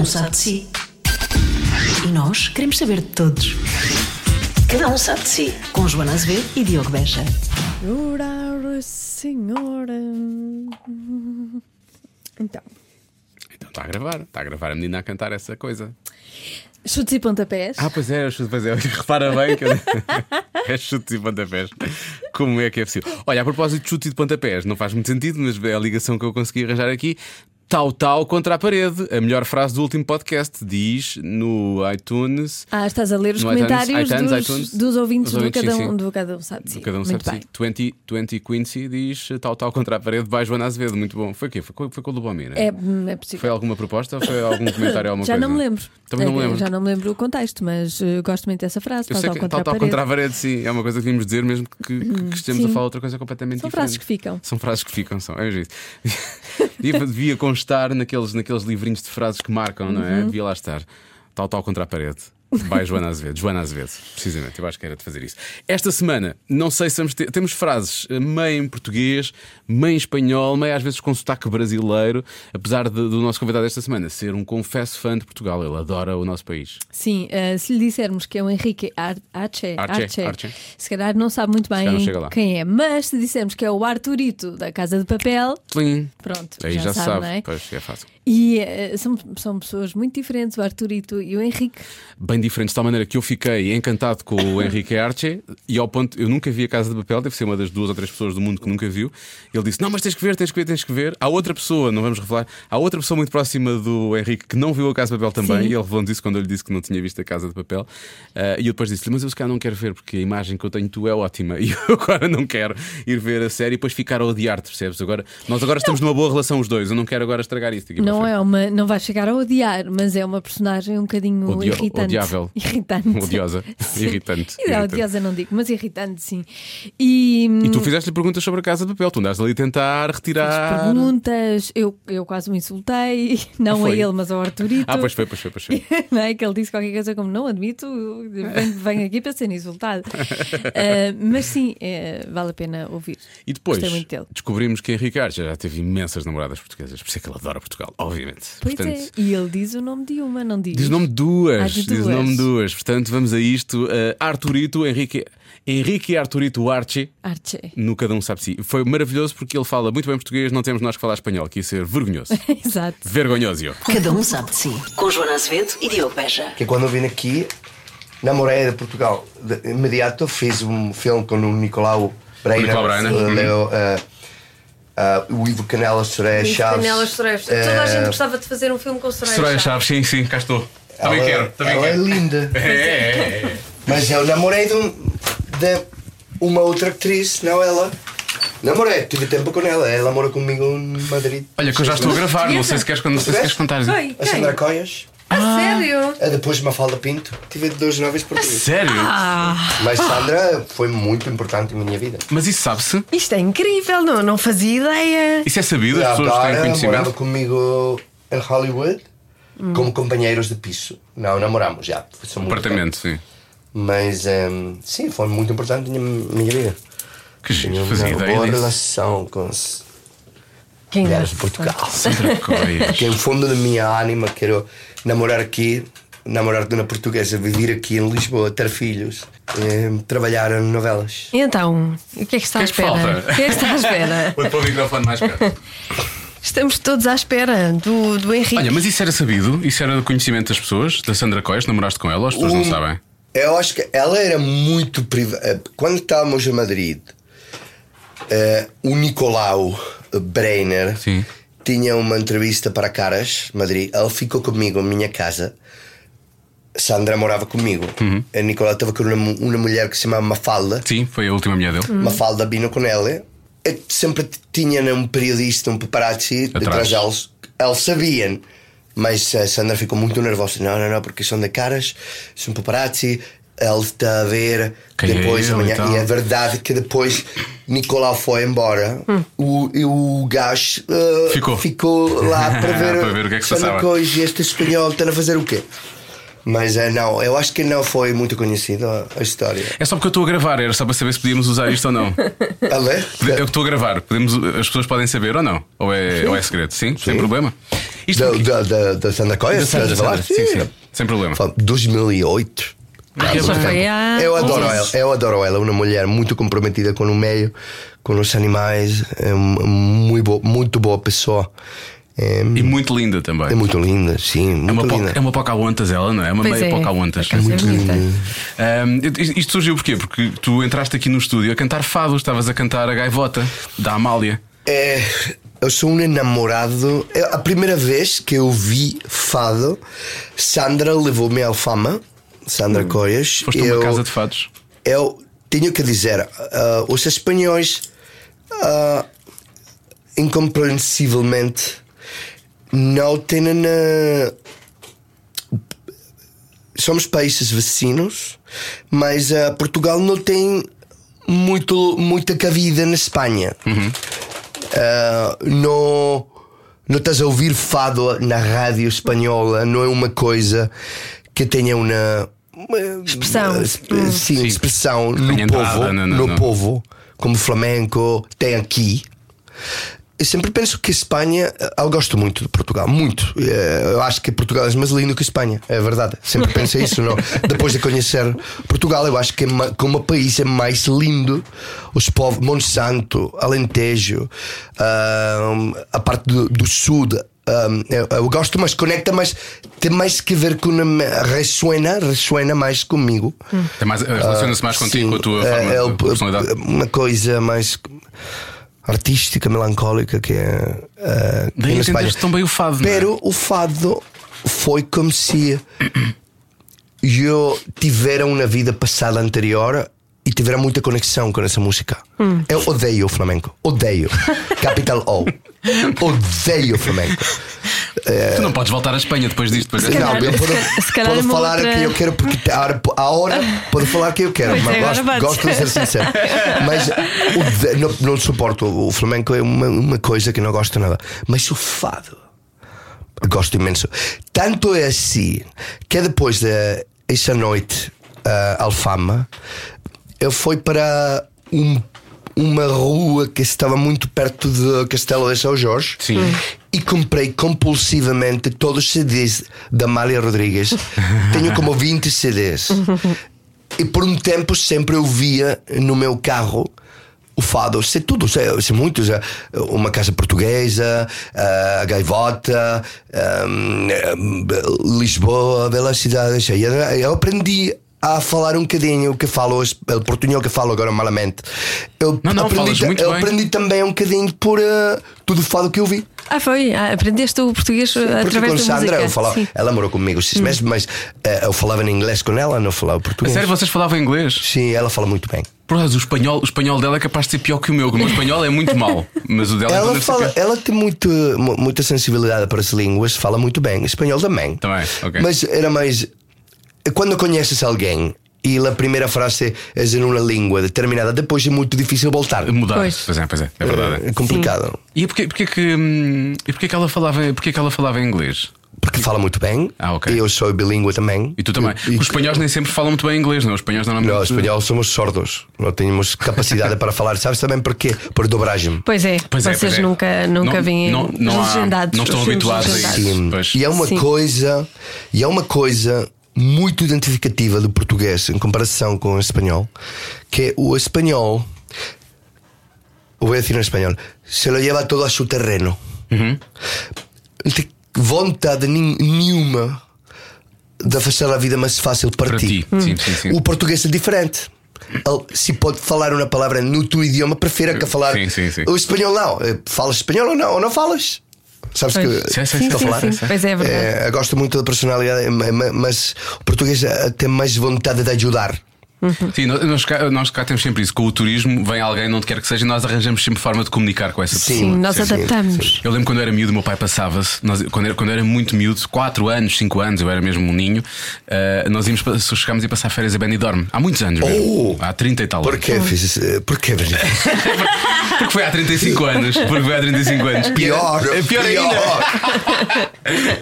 um sabe de si. E nós queremos saber de todos. Cada um sabe de si. Com Joana Azevedo e Diogo Beja. Senhora, senhora. Então, Então está a gravar, está a gravar a menina a cantar essa coisa. chutes e pontapés. Ah, pois é, pois é. Repara bem que eu- é chutes e pontapés. Como é que é possível? Olha, a propósito de chutes e de pontapés, não faz muito sentido, mas é a ligação que eu consegui arranjar aqui. Tal, tal contra a parede. A melhor frase do último podcast diz no iTunes. Ah, estás a ler os iTunes, comentários iTunes, dos, iTunes. dos ouvintes Os do ouvintes, cada, sim, um, do cada um sabe si. Cada um sabe bem. se 20, 20 Quincy diz tal, tal contra a parede, vai Joana Azevedo. Muito bom. Foi o quê? Foi, com- foi com o Lubomir, É, hum, é possível. Foi alguma proposta ou foi algum comentário? Alguma Já coisa? não me lembro. Também não me É, lembro. Já não me lembro o contexto, mas eh, gosto muito dessa frase. Eu tal, sei tal que contra tal, tal a parede. contra a parede, sim, é uma coisa que devíamos dizer, mesmo que, que, que estejamos a sim. falar outra coisa completamente São diferente. frases que ficam. São frases que ficam, são. É isso. devia, devia constar naqueles, naqueles livrinhos de frases que marcam, não Uhum. é? Devia lá estar. Tal, tal contra a parede. Vai Joana Azevedo. Joana Azevedo, precisamente. Eu acho que era de fazer isso. Esta semana, não sei se vamos ter. Temos frases eh, meio em português, meio em espanhol, meio às vezes com sotaque brasileiro, apesar de- do nosso convidado esta semana ser um confesso fã de Portugal. Ele adora o nosso país. Sim, eh, se lhe dissermos que é o Henrique Ar Arce, Arce, Arce, Arce. se calhar não sabe muito bem quem é, mas se dissermos que é o Arturito da Casa de Papel, Plim. pronto, Aí já, já, sabe. sabe, é? Pois é fácil. E eh, são, são pessoas muito diferentes, o Arturito e o Henrique. bem diferentes, de tal maneira que eu fiquei encantado com o Henrique Arce e ao ponto, eu nunca vi a Casa de Papel, deve ser uma das duas ou três pessoas do mundo que nunca viu. Ele disse: Não, mas tens que ver, tens que ver, tens que ver. Há outra pessoa, não vamos revelar, há outra pessoa muito próxima do Henrique que não viu a Casa de Papel também, Sim. e ele revelou-nos isso quando eu lhe disse que não tinha visto a Casa de Papel. Ah, e eu depois disse-lhe: Mas eu se calhar não quero ver, porque a imagem que eu tenho de tu é ótima, e eu agora não quero ir ver a série e depois ficar a odiar-te, percebes? Agora, nós agora estamos numa boa relação os dois, eu não quero agora estragar isso. para Não é uma, não vais chegar a odiar, mas é uma personagem um bocadinho Odio- irritante. odiável. Irritante. Odiosa. Sim. Irritante. E Irritante. Odiosa não digo, mas irritante sim. E, E tu fizeste-lhe perguntas sobre a Casa de Papel, tu andaste ali a tentar retirar. perguntas, eu, eu quase o insultei, não a Foi? ele, mas ao Arturito. Ah, pois foi, pois foi, pois foi. não é? Que ele disse qualquer coisa como não admito, venho, venho aqui para ser insultado. Ah, mas sim, eh, vale a pena ouvir. E depois descobrimos que Henrique Arce já teve imensas namoradas portuguesas, por isso é que ele adora Portugal, obviamente. Pois Portanto, é, e ele diz o nome de uma, não diz? Diz o nome de duas, Ah, de diz o duas. nome de duas. Portanto, vamos a isto. Uh, Arturito, Henrique, Henrique e Arturito Arce. Arce. No Cada Um Sabe Si. Foi maravilhoso porque ele fala muito bem português, não temos nós que falar espanhol, que ia ser vergonhoso. Exato. Vergonhoso. Cada um sabe de si. Com Joana Azevedo e Diogo Beja. que quando vim aqui namorei de Portugal. De imediato fiz um filme com o Nicolau Breiner, Nicolau Breiner, eh, eh, o Ivo Canelas Soraya Chaves. Canelas Soraya. Toda a gente gostava de fazer um filme com Soraya, Soraya Chaves. Chaves, sim, sim, cá estou. Também ela, quero, também ela quero. é linda. É, é, é. Mas eu namorei de, um- de uma outra atriz, não ela. Namorei, tive tempo com ela. Ela mora comigo em Madrid. Olha, que eu já estou a gravar, não sei se queres, não sei se queres contar. A? Sandra Coias. A sério? A depois Mafalda Pinto. Tive dois novos portugueses. Sério? Mas Sandra foi muito importante na minha vida. Mas isso sabe-se? Isto é incrível, não, não fazia ideia. Isso é sabido? As pessoas têm agora morava conhecimento? comigo em Hollywood como companheiros de piso. Não, namoramos já. Apartamento, sim. Mas ehm, sim, foi muito importante na minha, vida. Que giro, Tinha fazia uma ideia boa disso. relação com as Quem mulheres de Portugal. Que em fundo da minha ânima quero namorar aqui, namorar de uma portuguesa, viver aqui em Lisboa, ter filhos, eh, trabalhar em novelas. E então, o que é que está à é espera? O que é que está à espera? Vou pôr o microfone mais perto. Estamos todos à espera do, do Henrique. Olha, mas isso era sabido? Isso era do conhecimento das pessoas? Da Sandra Cois? Namoraste com ela? As pessoas não Um- sabem. Eu acho que ela era muito privada. Quando estávamos em Madrid, eh, o Nicolau Breiner Sim. tinha uma entrevista para Caras, Madrid. Ele ficou comigo em minha casa. Sandra morava comigo. Uhum. A Nicolau estava com uma, uma mulher que se chamava Mafalda. Sim, foi a última mulher dele. Mafalda vino com ela. Eu sempre tinha um periodista, um paparazzi Atrás. atrás deles. Eles sabiam. Mas a Sandra ficou muito nervosa. Não, não, não, porque são de caras, são paparazzi. Ele está a ver. Quem é depois ele amanhã. e. E é verdade que depois Nicolau foi embora. O, e o gajo uh, Ficou. ficou lá para ver, Para ver o que é que se passava. Cois e este espanhol estão a fazer o quê? Mas eh, não, eu acho que não foi muito conhecida a história. É só porque eu estou a gravar, era só para saber se podíamos usar isto ou não. Ale? Eu estou a gravar, podemos, as pessoas podem saber ou não? Ou é, ou é segredo? Sim, sem problema. Isto Da, da, da, da Sandra Coia? Da Sandra? Sandra, sim, sim. Sem problema. Fala, 2008. Há. Eu adoro ela, eu adoro ela, uma mulher muito comprometida com o meio, com os animais, é uma muito boa, muito boa pessoa. É, E muito linda também. é muito linda, sim, É muito uma, po- linda. é uma Pocahontas ela, não é? É uma Pois meia é, Pocahontas. é bonita. Ahm, isto- isto surgiu porquê? Porque tu entraste aqui no estúdio a cantar fado, estavas a cantar a gaivota da Amália. É, eu sou um enamorado. É a primeira vez que eu vi fado, Sandra levou-me ao fama. Sandra Coias. Hum. Foste a eu, uma casa de fados. eu tenho que dizer, ah, os espanhóis, ah, incompreensivelmente, não têm. ah, somos países vizinhos, mas ah, Portugal não tem muito, muita cabida na Espanha. Ah, não, não estás a ouvir fado na rádio espanhola, não é uma coisa que tenha uma. uma- Expressão. exp- Hum. Sim, Sim. expressão no povo, não, não, no não. povo, como flamenco tem aqui. Eu sempre penso que Espanha, eu gosto muito de Portugal, muito. Eh, Eu acho que Portugal é mais lindo que Espanha, é verdade. Sempre pensei isso, não? Depois de conhecer Portugal, eu acho que é como o país é mais lindo. Os povos, Monsanto, Alentejo, ahm, a parte do, do sul. Ahm, eu, eu gosto, mas conecta, mas tem mais que ver com. Ressuena, ressuena mais comigo. Tem mais- Relaciona-se mais contigo, Sim, com a tua é- forma é de o- personalidade. Uma coisa mais artística, melancólica que é. eh, Daí entendeste tão bem o fado, não é? Pero o fado foi como se eu tivera uma vida passada anterior e tivera muita conexão com essa música. Eu odeio o flamenco. Odeio. Capital O. Odeio o flamenco. Tu não podes voltar à Espanha depois disto. Depois Não, desta- eu posso, se calhar posso falar o outra- que eu quero porque a hora, a hora posso falar o que eu quero, Pois mas é, gosto, gosto de ser sincero. Mas o de- não, não suporto. O flamenco é uma, uma coisa que não gosto nada. Mas o fado gosto imenso. Tanto é assim que depois dessa noite uh, Alfama, eu fui para um- uma rua que estava muito perto do Castelo de São Jorge Sim. e comprei compulsivamente todos os CDs da Amália Rodrigues. Tenho como 20 CDs. E por um tempo sempre eu via no meu carro o fado, sei tudo, sei, sei muito. já. Uma casa portuguesa, a gaivota, hum, Lisboa, bela cidade cheia. Eu aprendi a falar um bocadinho o que falo, o portunhol que falo agora malamente. Eu, Não, não, aprendi, falas muito eu bem. aprendi também um bocadinho por eh, tudo o fado que eu vi. Ah, foi? Ah, aprendeste o português Porque através com da Sandra música. eu falava, Sim. ela morou comigo seis meses, mas eh, eu falava em inglês com ela, não falava A português. sério, vocês falavam inglês? Sim, ela fala muito bem. Por o espanhol, o espanhol dela é capaz de ser pior que o meu. que O meu espanhol é muito mau. Mas o dela Ela, ser fala, ela tem muito, mu- muita sensibilidade para as línguas, fala muito bem, espanhol também. Também, ok. Mas era mais. Quando conheces alguém e a primeira frase é em uma língua determinada, depois é muito difícil voltar. Mudar. Pois. Pois é, pois é. É verdade. É complicado. E porquê, porquê, que, hum, e porquê, que ela falava, porquê que ela falava inglês? Porque fala muito bem. Ah, ok. E eu sou bilíngue também. E tu também. E- Os espanhóis nem sempre falam muito bem inglês, não? Os espanhóis normalmente. Não, espanhol somos sordos. Não temos capacidade para falar. Sabes também porquê? Por dobragem. Pois é, Pois é, vocês pois é. nunca, nunca Não- veem não- não há- legendados. não estão os habituados a isso. Sim. Pois. E é uma Sim. coisa, e é uma coisa muito identificativa do português em comparação com o espanhol, que é o espanhol, voy a decir en español, se lo lleva todo a su terreno. Não tem vontade nenhuma de fazer a vida mais fácil para, Para ti. Sim, sim, sim. O português é diferente. Ele, se pode falar uma palavra no teu idioma, prefere que falar. Sim, sim, sim. O espanhol não. Eh, Falas espanhol ou não? Ou não falas? Sabes Pois. que Sim, sim, Sim, Estou a sim, falar, sim. sei. Pois é, é verdade. é, gosto muito da personalidade, ma- ma- mas o português eh, tem mais vontade de ajudar. Sim, nós- nós cá, nós cá temos sempre isso. Com o turismo, vem alguém, onde quer que seja, e nós arranjamos sempre forma de comunicar com essa pessoa. Sim, nós sim, sim, adaptamos. Eu lembro quando eu era miúdo, meu pai passava-se, quando, era, quando eu era muito miúdo, 4 anos, 5 anos, eu era mesmo um ninho, eh, nós íamos, chegámos a ir passar férias a Benidorm. Há muitos anos mesmo. Oh! Há 30 e tal anos. Porquê, eh, porquê, Virgínia? Porque foi há 35 anos. Porque foi há 35 anos. E Pior, é pior, ainda.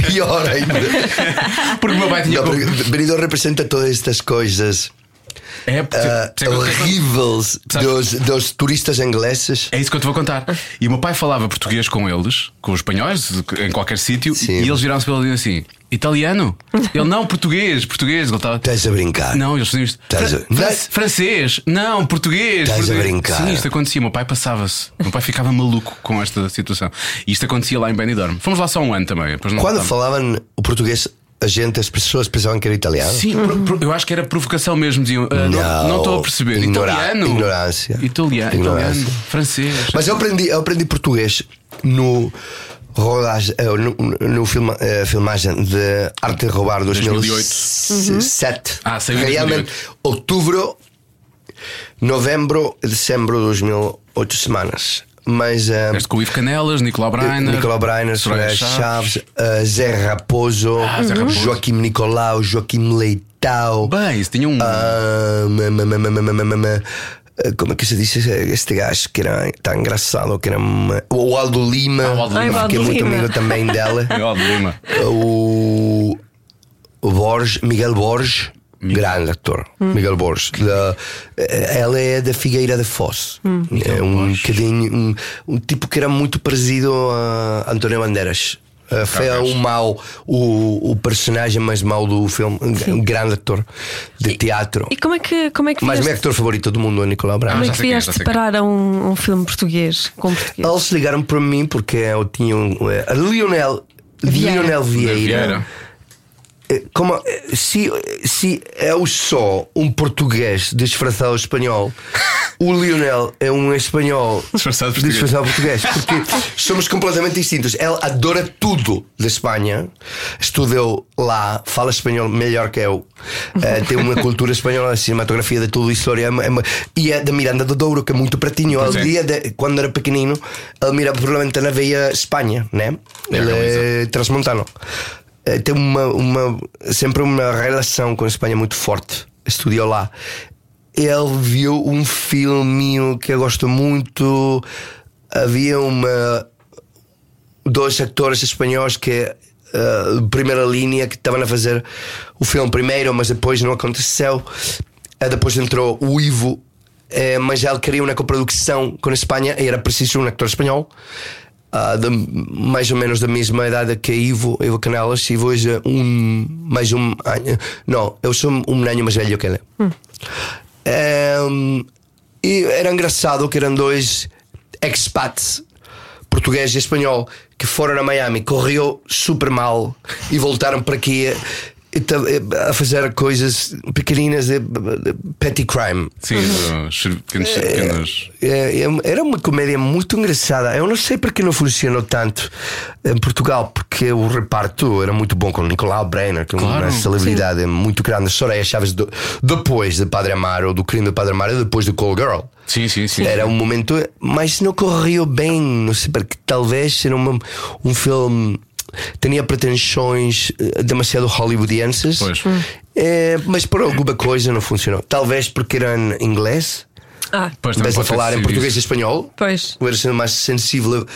Pior ainda. Porque o meu pai tinha. Não, Benidorm representa todas estas coisas É, porque- que- horríveis dos, dos turistas ingleses. É isso que eu te vou contar. E o meu pai falava português com eles, com os espanhóis, em qualquer sítio, e eles viraram-se para ele e assim: italiano? Ele não, português, português. Ele estava. Estás a brincar? Não, eles faziam isto. Estás a- Fran- fran- Francês? Não, português. Estás a brincar. Sim, isto acontecia. O meu pai passava-se. O meu pai ficava maluco com esta situação. E isto acontecia lá em Benidorm. Fomos lá só um ano também. Quando falavam o português, a gente, as pessoas pensavam que era italiano. Sim, pro- pro- eu acho que era provocação mesmo. Diziam, "Ah, não, estou a perceber. Ignora- italiano? ignorância. Italiano, Ignorância. italiano, francês. Mas eu aprendi, eu aprendi português no rodagem, eh, no, no filma, eh, filmagem de Arte de Roubar 2007. Ah, saiu Realmente, 2008. outubro, novembro e dezembro de 2000, oito semanas. Mas. Eh, um, Este com o Ivo Canelas, Nicolau eh, Brainer, Nicolau Brainer, Chaves, Chaves uh, Zé Raposo, ah, Zé Raposo. Joaquim Nicolau, Joaquim Leitão. Bem, isso tinha um. Uh, como é que se diz este gajo que era tão engraçado? Que era uma... O Aldo Lima, ah, o Aldo Lima. Ai, que é muito amigo também dela. É o Aldo Lima. O, o Borges, Miguel Borges grande ator. Miguel Borges. Da- ela é da Figueira da Foz. É um bocadinho. Um, um tipo que era muito parecido a António Bandeiras. Uh, foi o mau, o, o personagem mais mau do filme, um grande ator de teatro. E como é que, como é que Mas o meu actor favorito do mundo é Nicolau como Braga. é que é, vieste quem é. preparar um, um filme português com português? Eles ligaram para mim porque eu tinha um. eh, A Lionel, Vieira. Lionel Vieira. Vieira. Eh, Como, eh, se, se eu sou um português disfarçado espanhol, o Lionel é um espanhol Disfarçado português. disfarçado português, porque somos completamente distintos. Ele adora tudo da Espanha, estudou lá, fala espanhol melhor que eu, eh, tem uma cultura espanhola, a cinematografia de tudo, história, é é e é da Miranda do Douro, que é muito pratinho. Pois Ele é. dia de- quando era pequenino, ele mirava provavelmente na veia Espanha, né? Ele é transmontano. Eh, Tem uma, uma, sempre uma relação com a Espanha muito forte. Estudou lá. Ele viu um filminho que eu gosto muito. Havia uma dois atores espanhóis que de primeira linha que estavam a fazer o filme primeiro, mas depois não aconteceu. Eh, depois entrou o Ivo, eh, mas ele queria uma coprodução com a Espanha e era preciso um ator espanhol. Ah, de- mais ou menos da mesma idade que Ivo, Ivo Canelas, Ivo é um mais um ano, não, eu sou um ano mais velho que ele. Ehm, e era engraçado que eram dois expats, português e espanhol, que foram a Miami, correu super mal e voltaram para aqui a fazer coisas pequeninas de, petty crime. Sim, os pequenos. pequenos... É, é- Era uma comédia muito engraçada. Eu não sei porque não funcionou tanto em Portugal, porque o reparto era muito bom com o Nicolau Brenner, que é uma Claro. celebridade muito grande. Soraya Chaves, do- depois de Padre Amaro, do crime do Padre Amaro, e depois de Call Girl. Sim, sim, sim. Era um momento, mas não correu bem. Não sei porque talvez era uma- um filme. Tinha pretensões eh, demasiado hollywoodienses, Pois. Eh, mas por alguma coisa não funcionou. Talvez porque era em inglês, Ah, Pois, ter falar em português e isso. espanhol. pois. Eu era sendo mais sensível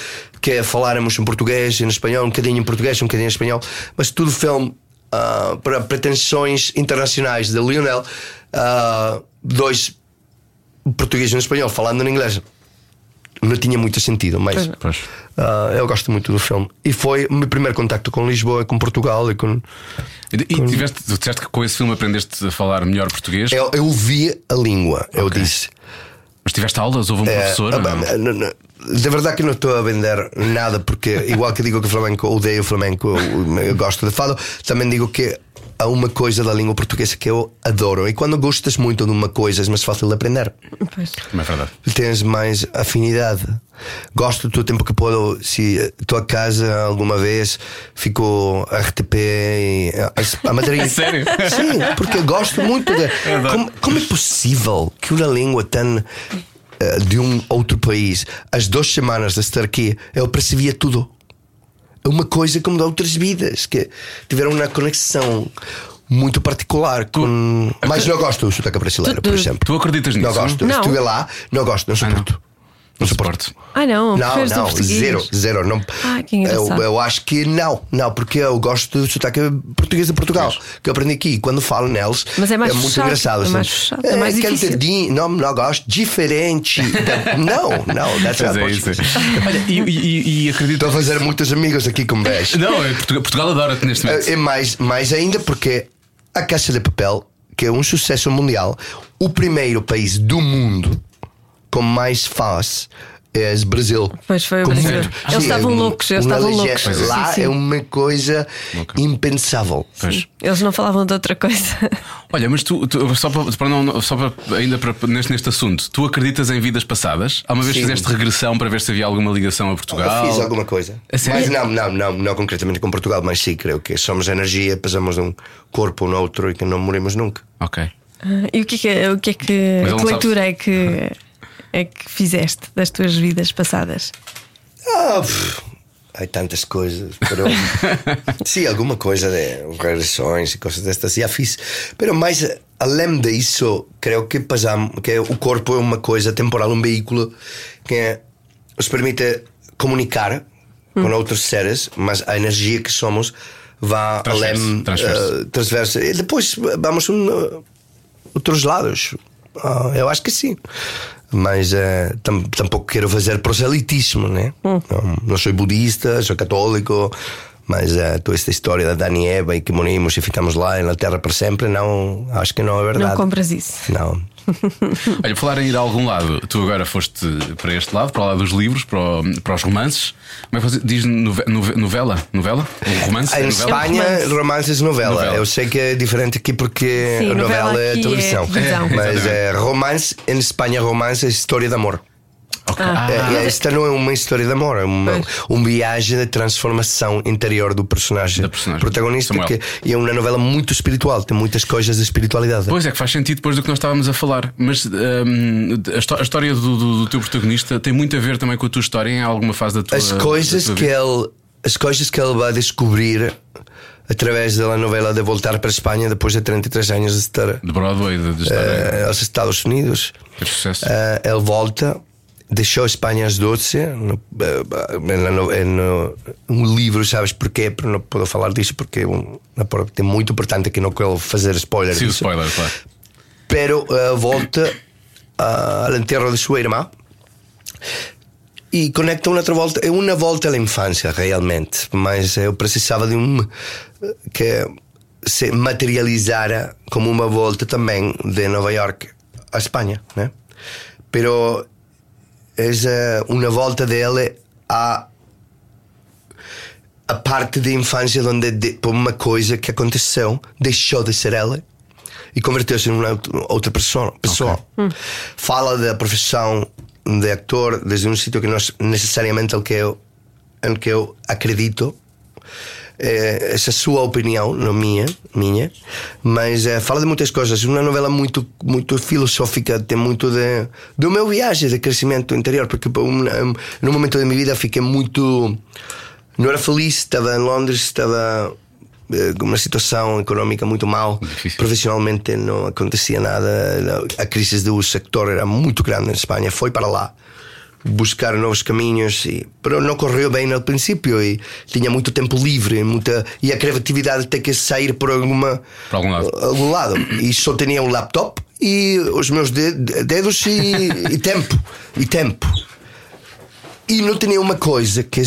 que é falarmos em português e em espanhol, um bocadinho em português, um bocadinho em espanhol, mas tudo filme ah, para pretensões internacionais de Lionel, ah, dois português e um espanhol falando em inglês. Não tinha muito sentido, mas Pois. Ah, eu gosto muito do filme. E foi o meu primeiro contacto com Lisboa, com Portugal e com. E, e tiveste, disseste que com esse filme aprendeste a falar melhor português, Eu, eu vi a língua, eu Ok. disse. mas tiveste aulas? Houve um É, professor? ah. De verdade que não estou a vender nada, porque igual que digo que o flamenco odeio o flamenco, eu, eu gosto de fado, também digo que há uma coisa da língua portuguesa que eu adoro. E quando gostas muito de uma coisa, é mais fácil de aprender. pois. É verdade. Tens mais afinidade. Gosto do tempo que puedo. Se tua casa alguma vez ficou RTP e a, a Madrid. Sério? Sim, porque eu gosto muito de. adoro. Como, como é possível que uma língua tão eh, de um outro país, as duas semanas de estar aqui, eu percebia tudo. É uma coisa como de outras vidas que tiveram uma conexão muito particular com. Mas não gosto do sotaque brasileiro, Tu- por tu- exemplo. Tu acreditas Não nisso? gosto. Não. Estive lá, não gosto, não suporto. Não suporto. Ah, não, Não, não, zero, zero. Não, Ah, que eu, engraçado. eu acho que não, não, porque eu gosto do sotaque português de Portugal, que eu aprendi aqui. E Quando falo neles, Mas é mais muito fechado, engraçado. é assim. mais fechado, é mais difícil. cantadinho, não, não gosto, diferente. não, não, that's not é isso. Portuguese. Olha, e, e, e acredito. Estou a fazer muitos amigos aqui com beijo. Não, é Portugal, Portugal adora-te neste momento. É mais, mais ainda porque a Caixa de Papel, que é um sucesso mundial, o primeiro país do mundo com mais fãs é o Brasil. Pois foi o Brasil. muito- Eles Sim, estavam é loucos, eles estavam loucos. Lá Sim, sim. é uma coisa Louca. impensável. Pois. Eles não falavam de outra coisa. Olha, mas tu, tu- só, para, para não, só para, ainda para, neste, neste assunto, tu acreditas em vidas passadas? Há uma vez Sim. fizeste regressão para ver se havia alguma ligação a Portugal? Eu fiz alguma coisa. A sério? Mas não, não, não, não concretamente com Portugal, mas sim, creio que somos energia, passamos de um corpo no outro e que não morremos nunca. Ok. Ah, E o que é que, o que, é que, que leitura é que, é que fizeste das tuas vidas passadas? Ah, pff, há tantas coisas, pero sim, alguma coisa de regressões e coisas destas já fiz. Pero mais além disso, creio que passamos, que o corpo é uma coisa temporal, um veículo que nos permite comunicar com outros seres, mas a energia que somos vai além transfere-se. eh, transversa. E depois vamos a um, outros lados. Ah, eu acho que sim. Mas eh, tam- tampouco quero fazer proselitismo, né? Não, não sou budista, sou católico. Mas eh, toda esta história da Dani e Eva e que morimos e ficamos lá na Terra para sempre, não, acho que não é verdade. Não compras isso. Não. Olha, falar em ir a algum lado, tu agora foste para este lado, para o lado dos livros, para, o- para os romances. Como é que diz nove- nove- novela? Novela? Um romance? Ah, em novela? Espanha, romance. romances novela. Novela. Eu sei que é diferente aqui porque Sim, novela, novela é aqui é televisão. É, Mas é, romance, em Espanha, romance é história de amor. Ok. Ah. É, esta não é uma história de amor, é uma, uma viagem de transformação interior do personagem, personagem, protagonista, Samuel. que é uma novela muito espiritual, tem muitas coisas de espiritualidade. Pois é, que faz sentido depois do que nós estávamos a falar. Mas hum, a, histó- a história do, do- do teu protagonista tem muito a ver também com a tua história em alguma fase da tua As coisas tua que vida. ele, as coisas que ele vai descobrir através da novela de voltar para a Espanha depois de 33 anos de estar De Broadway, de, de estar eh, aos Estados Unidos. Teve sucesso. Eh, ele volta, deixou a Espanha às 12. No, eh, no, no, um livro, sabes porquê? Não posso falar disso porque é muito importante que não quero fazer spoiler Sim, o disso. spoiler, claro. Pero eh, volta ah, ao enterro de sua irmã e conecta uma outra volta. É uma volta à infância, realmente. Mas eu precisava de um que se materializara como uma volta também de Nova York à Espanha, né? Pero é uma volta dele a a parte da infância onde de, por uma coisa que aconteceu deixou de ser ela e converteu-se em outra pessoa. pessoa. Fala da profissão de ator desde um sítio que não é necessariamente o que eu, em que eu acredito. Essa é a sua opinião, não minha, minha, mas eh, fala de muitas coisas. Uma novela muito, muito filosófica, tem muito de, do meu viagem de crescimento interior, porque um, um, num momento da minha vida fiquei muito. Não era feliz, estava em Londres, estava eh, com uma situação económica muito mal. Difícil. Profissionalmente não acontecia nada. A crise do sector era muito grande em Espanha. Foi para lá buscar novos caminhos, e, não correu bem no princípio e tinha muito tempo livre muita, e a criatividade tem que sair por alguma, Por algum lado. algum lado. E só tinha um laptop e os meus de- dedos e, e tempo. E tempo. E não tinha uma coisa que é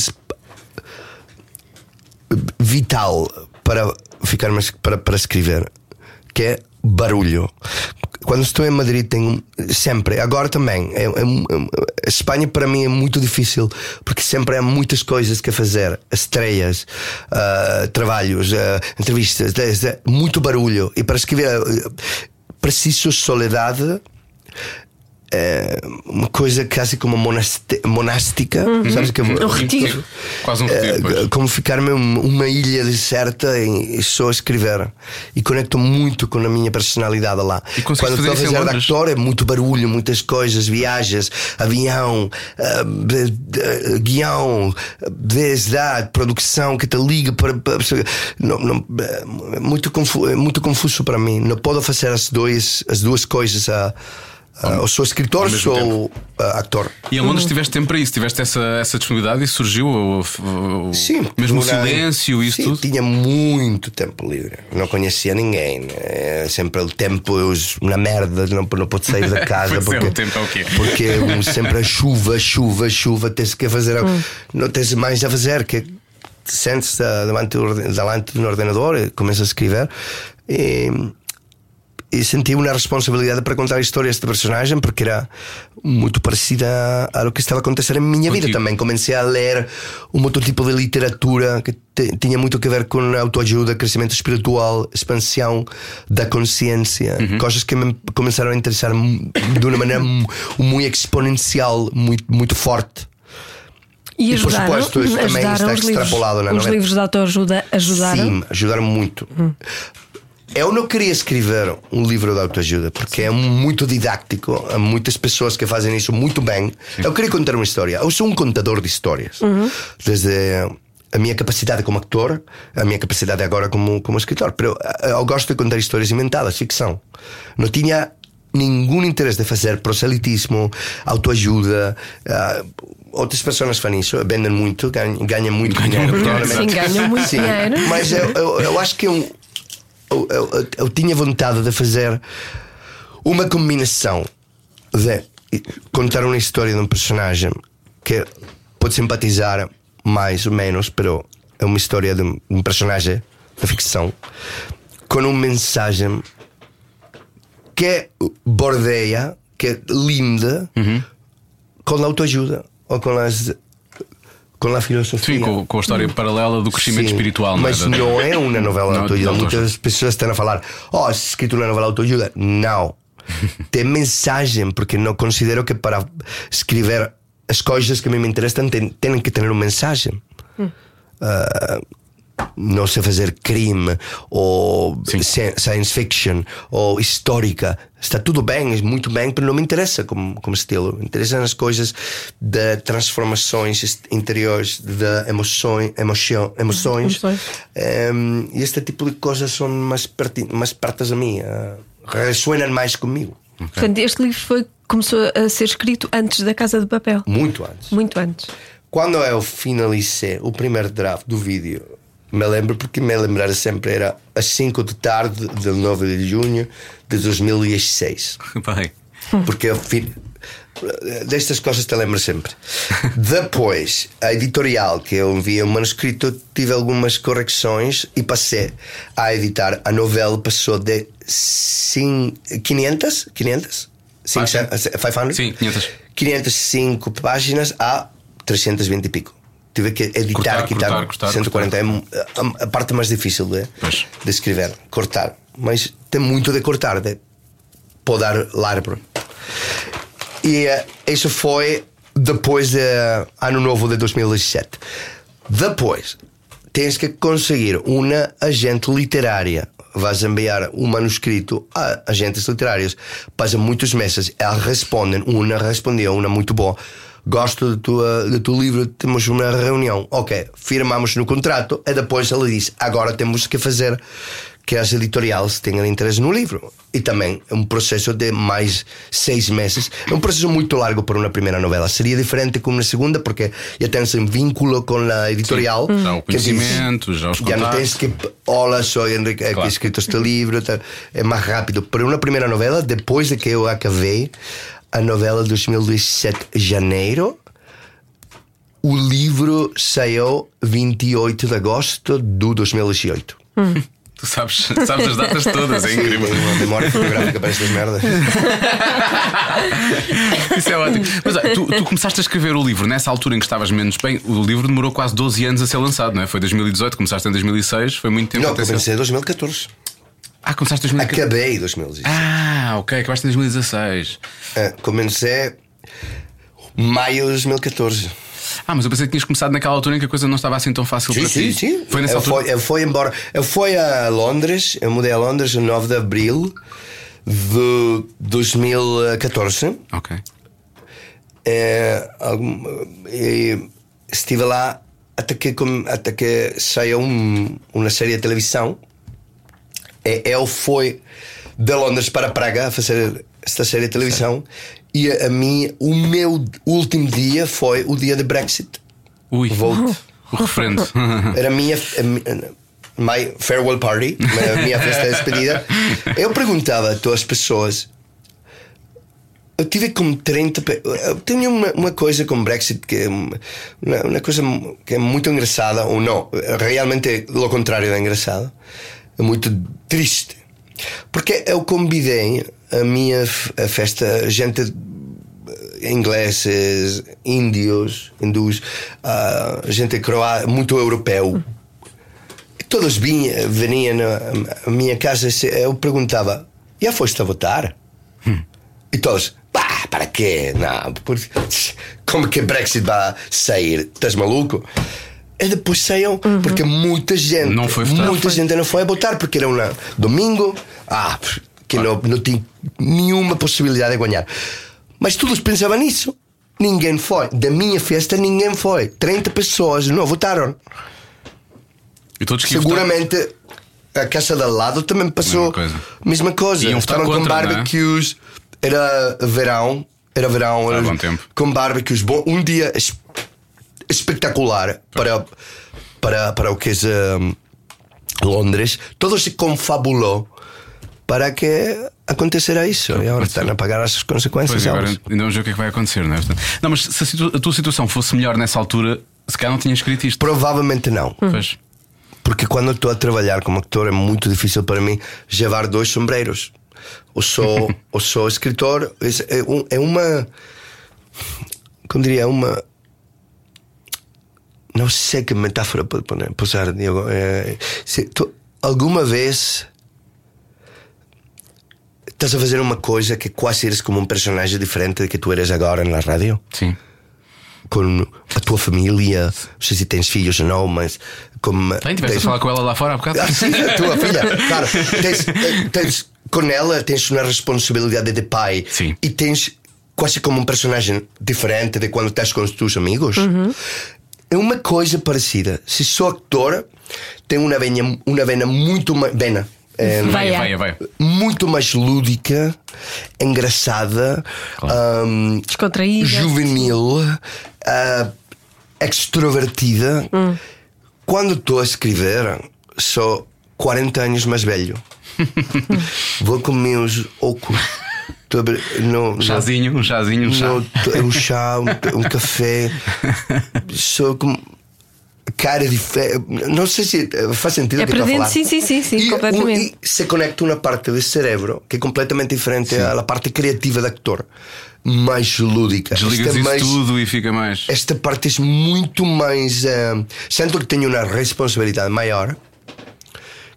vital para ficar mais para, para escrever, que é barulho. Quando estou em Madrid tenho sempre, agora também, é, é, é, Espanha para mim é muito difícil porque sempre há muitas coisas que fazer, estreias, ah, trabalhos, ah, entrevistas, muito barulho e para escrever ah, preciso soledade uma coisa quase como monástica, sabes que Um retiro. Quase um é, retiro, pois. como ficar-me um- uma ilha deserta e, e só escrever. E conecto muito com a minha personalidade lá. E Quando estou a fazer de Londres? actor é muito barulho, muitas coisas, viagens, avião, de- guião, desde a produção que te liga para. para- não, não, é muito, confu, é muito confuso para mim. Não posso fazer as, dois, as duas coisas a, Ah, ou sou escritor, sou ah, actor. E em Londres tiveste tempo para isso, tiveste essa, essa disponibilidade e surgiu o, o- Sim, mesmo o silêncio e isso sim, tudo. Tinha muito tempo livre, não conhecia ninguém. né? Sempre o tempo eu, na merda, não, não pode sair da casa. É, porque, o tempo é o quê? Porque sempre a chuva, chuva, chuva, tens que fazer, algo- não tens mais a fazer. que te sentes ah, delante, delante do ordenador e começas a escrever. E, e senti uma responsabilidade para contar a história deste personagem porque era muito parecida a- ao que estava a acontecer em minha vida Contigo. também. Comecei a ler um outro tipo de literatura que te- tinha muito a ver com autoajuda, crescimento espiritual, expansão da consciência, Uhum. coisas que me começaram a interessar de uma maneira mu- muito exponencial, muito, muito forte. E, E, por ajudaram, supuesto, isso também está os livros, extrapolado na os livros de autoajuda ajudaram. Sim, ajudaram muito. Eu não queria escrever um livro de autoajuda porque é muito didático. Há muitas pessoas que fazem isso muito bem. Eu queria contar uma história. Eu sou um contador de histórias. Desde a minha capacidade como actor, a minha capacidade agora como, como escritor. Pero eh, eu gosto de contar histórias inventadas, ficção. Não tinha nenhum interesse de fazer proselitismo, autoajuda. ah, outras pessoas fazem isso, vendem muito, ganham, ganham muito dinheiro. Sim, ganham muito Sim, dinheiro. Mas eu, eu, eu acho que eu, eu, eu- eu tinha vontade de fazer uma combinação de contar uma história de um personagem que pode simpatizar mais ou menos, pero é uma história de um personagem da ficção com uma mensagem que bordeia, que é linda, com a autoajuda ou com as com a filosofia. Sim, com, com a história paralela do crescimento Sim, espiritual, Mas não é? Não é uma novela de autoajuda. Muitas pessoas estão a falar: Oh, escrito uma novela de autoajuda. Não. Tem mensagem, porque não considero que para escrever as coisas que a mim me interessam tem, têm que ter uma mensagem. Ah, não sei fazer crime ou Sim. science fiction ou histórica. Está tudo bem, é muito bem, mas não me interessa como, como estilo. Me interessam as coisas de transformações interiores, de emoções, emoção, emoções. Emoções. Em, e este tipo de coisas são mais, perti- mais pertas a mim, ressoam mais comigo. Portanto, este livro foi, começou a ser escrito antes da Casa de Papel. Muito antes. Muito antes. Quando eu finalizei o primeiro draft do vídeo, me lembro porque me lembrar sempre era às 5 da tarde de 9 de junho de 2006. Bem, Porque eu fi... destas coisas te lembro sempre. Depois, a editorial que eu enviei o manuscrito, tive algumas correções e passei a editar. A novela passou de cin- 500, 500, Ah, 500, sim, 500. 505 páginas a 320 e pico. Tive que editar, Cortar, quitar cortar, cortar, 140. É a, parte mais difícil de, Pois. de escrever, cortar. Mas tem muito de cortar, de podar árvore. E eh, isso foi depois do ano novo de 2017. Depois, tens que conseguir uma agente literária. Vais enviar um manuscrito a agentes literários. Passam muitos meses. Elas respondem. Uma respondeu, uma muito boa. Gosto do teu, do teu livro, temos uma reunião. Ok, firmamos no contrato. E depois ela diz: agora temos que fazer que as editoriais tenham interesse no livro. E também é um processo de mais seis meses. É um processo muito largo para uma primeira novela. Seria diferente com uma segunda, porque já tens um vínculo com a editorial. Sim, já o que diz- conhecimento, já os Já não tens que. Olá, sou Henrique, é que Claro. he escrito este livro. É mais rápido. Para uma primeira novela, depois de que eu acabei a novela de 2017, janeiro. O livro saiu 28 de agosto de 2018. tu sabes, sabes as datas todas, é incrível. Tem uma memória fotográfica para estas merdas. Isso é ótimo. Mas olha, tu, tu começaste a escrever o livro nessa altura em que estavas menos bem. O livro demorou quase 12 anos a ser lançado, não é? Foi 2018, começaste em 2006, foi muito tempo Não, comecei em 2014. Ah, começaste em 2014. Acabei em 2016. Ah, ok, acabaste em 2016. Ah, comecei maio de 2014. Ah, mas eu pensei que tinhas começado naquela altura em que a coisa não estava assim tão fácil Sim, para sim, ti. sim. Foi nessa eu altura. Fui, eu fui embora. Eu fui a Londres, eu mudei a Londres no 9 de abril de 2014. Ok. É, e estive lá até que, até que saiu um- uma série de televisão. E eu fui de Londres para Praga a fazer esta série de televisão e a, a mim, o meu último dia foi o dia de Brexit. Ui, Vote. o referendo. Era a minha. A, my farewell party, a minha festa de despedida. Eu perguntava a todas as pessoas. Eu tive como 30. pe- Eu tenho uma, uma coisa com Brexit que é uma, uma coisa que é muito engraçada, ou não, realmente é o contrário de engraçado. É muito triste. Porque eu convidei a minha a festa gente ingleses, índios, hindus, ah, gente croata, muito europeu. E todos vinham, veniam à minha casa. Eu perguntava: Já foste a votar? E todos: Pá, para quê? Não, porque, como que Brexit vai sair? Estás maluco? E depois saiam, porque muita gente, Não foi votar. muita gente não foi a votar, porque era um domingo, ah, que não, não tinha nenhuma possibilidade de ganhar. Mas todos pensavam nisso. Ninguém foi. Da minha festa, ninguém foi. 30 pessoas não votaram. E todos que Seguramente a casa de ao lado também passou Mesma coisa. mesma coisa. Estavam com contra, não é? barbecues. Era verão. Era verão. Era- bom tempo. Com barbecues. Bom, um dia es- espetacular para, para, para o que é um, Londres. Todo se confabulou para que acontecera isso. E agora estão a pagar as consequências. Pois agora ainda vamos ver o que é que vai acontecer, não é? Não, mas se a, situ- a tua situação fosse melhor nessa altura, se calhar não tinha escrito isto. Provavelmente não. Pois. Porque quando estou a trabalhar como actor é muito difícil para mim levar dois sombreiros. Ou sou, ou sou escritor, é, é uma. Como diria? É uma. Não sei que metáfora pode poner, posar, Diego. É, se tu, alguma vez estás a fazer uma coisa que quase eres como um personagem diferente do que tu eres agora na rádio? Sim. Com a tua família, não sei se tens filhos ou não, mas como. Tem, tiveste a falar com ela lá fora há bocado? Ah, sim, a tua filha. Claro, tens, eh, tens- com ela tens uma responsabilidade de pai. Sim. E tens quase como um personagem diferente de quando estás com os teus amigos. É uma coisa parecida. Se sou actor, tenho uma vena, uma vena muito mais. Vena. eh, Vai, Vai, vai, vai. muito mais lúdica, engraçada, ahm, Descontraída. juvenil, ah, extrovertida. Quando estou a escrever, sou 40 anos mais velho. Vou com meus óculos. Ver- no- no- Chazinho, um chazinho, um chá. tô- um chá, um, um café. Sou como. Cara fé. Não sei se eh, faz sentido É que para estou a dentro, falar. sim, sim, sim, sim, E, completamente. um- e se conecta uma parte do cérebro que é completamente diferente à parte criativa do actor. Mais lúdica. Desligas mais- tudo e fica mais. esta parte é muito mais. eh, sinto que tenho uma responsabilidade maior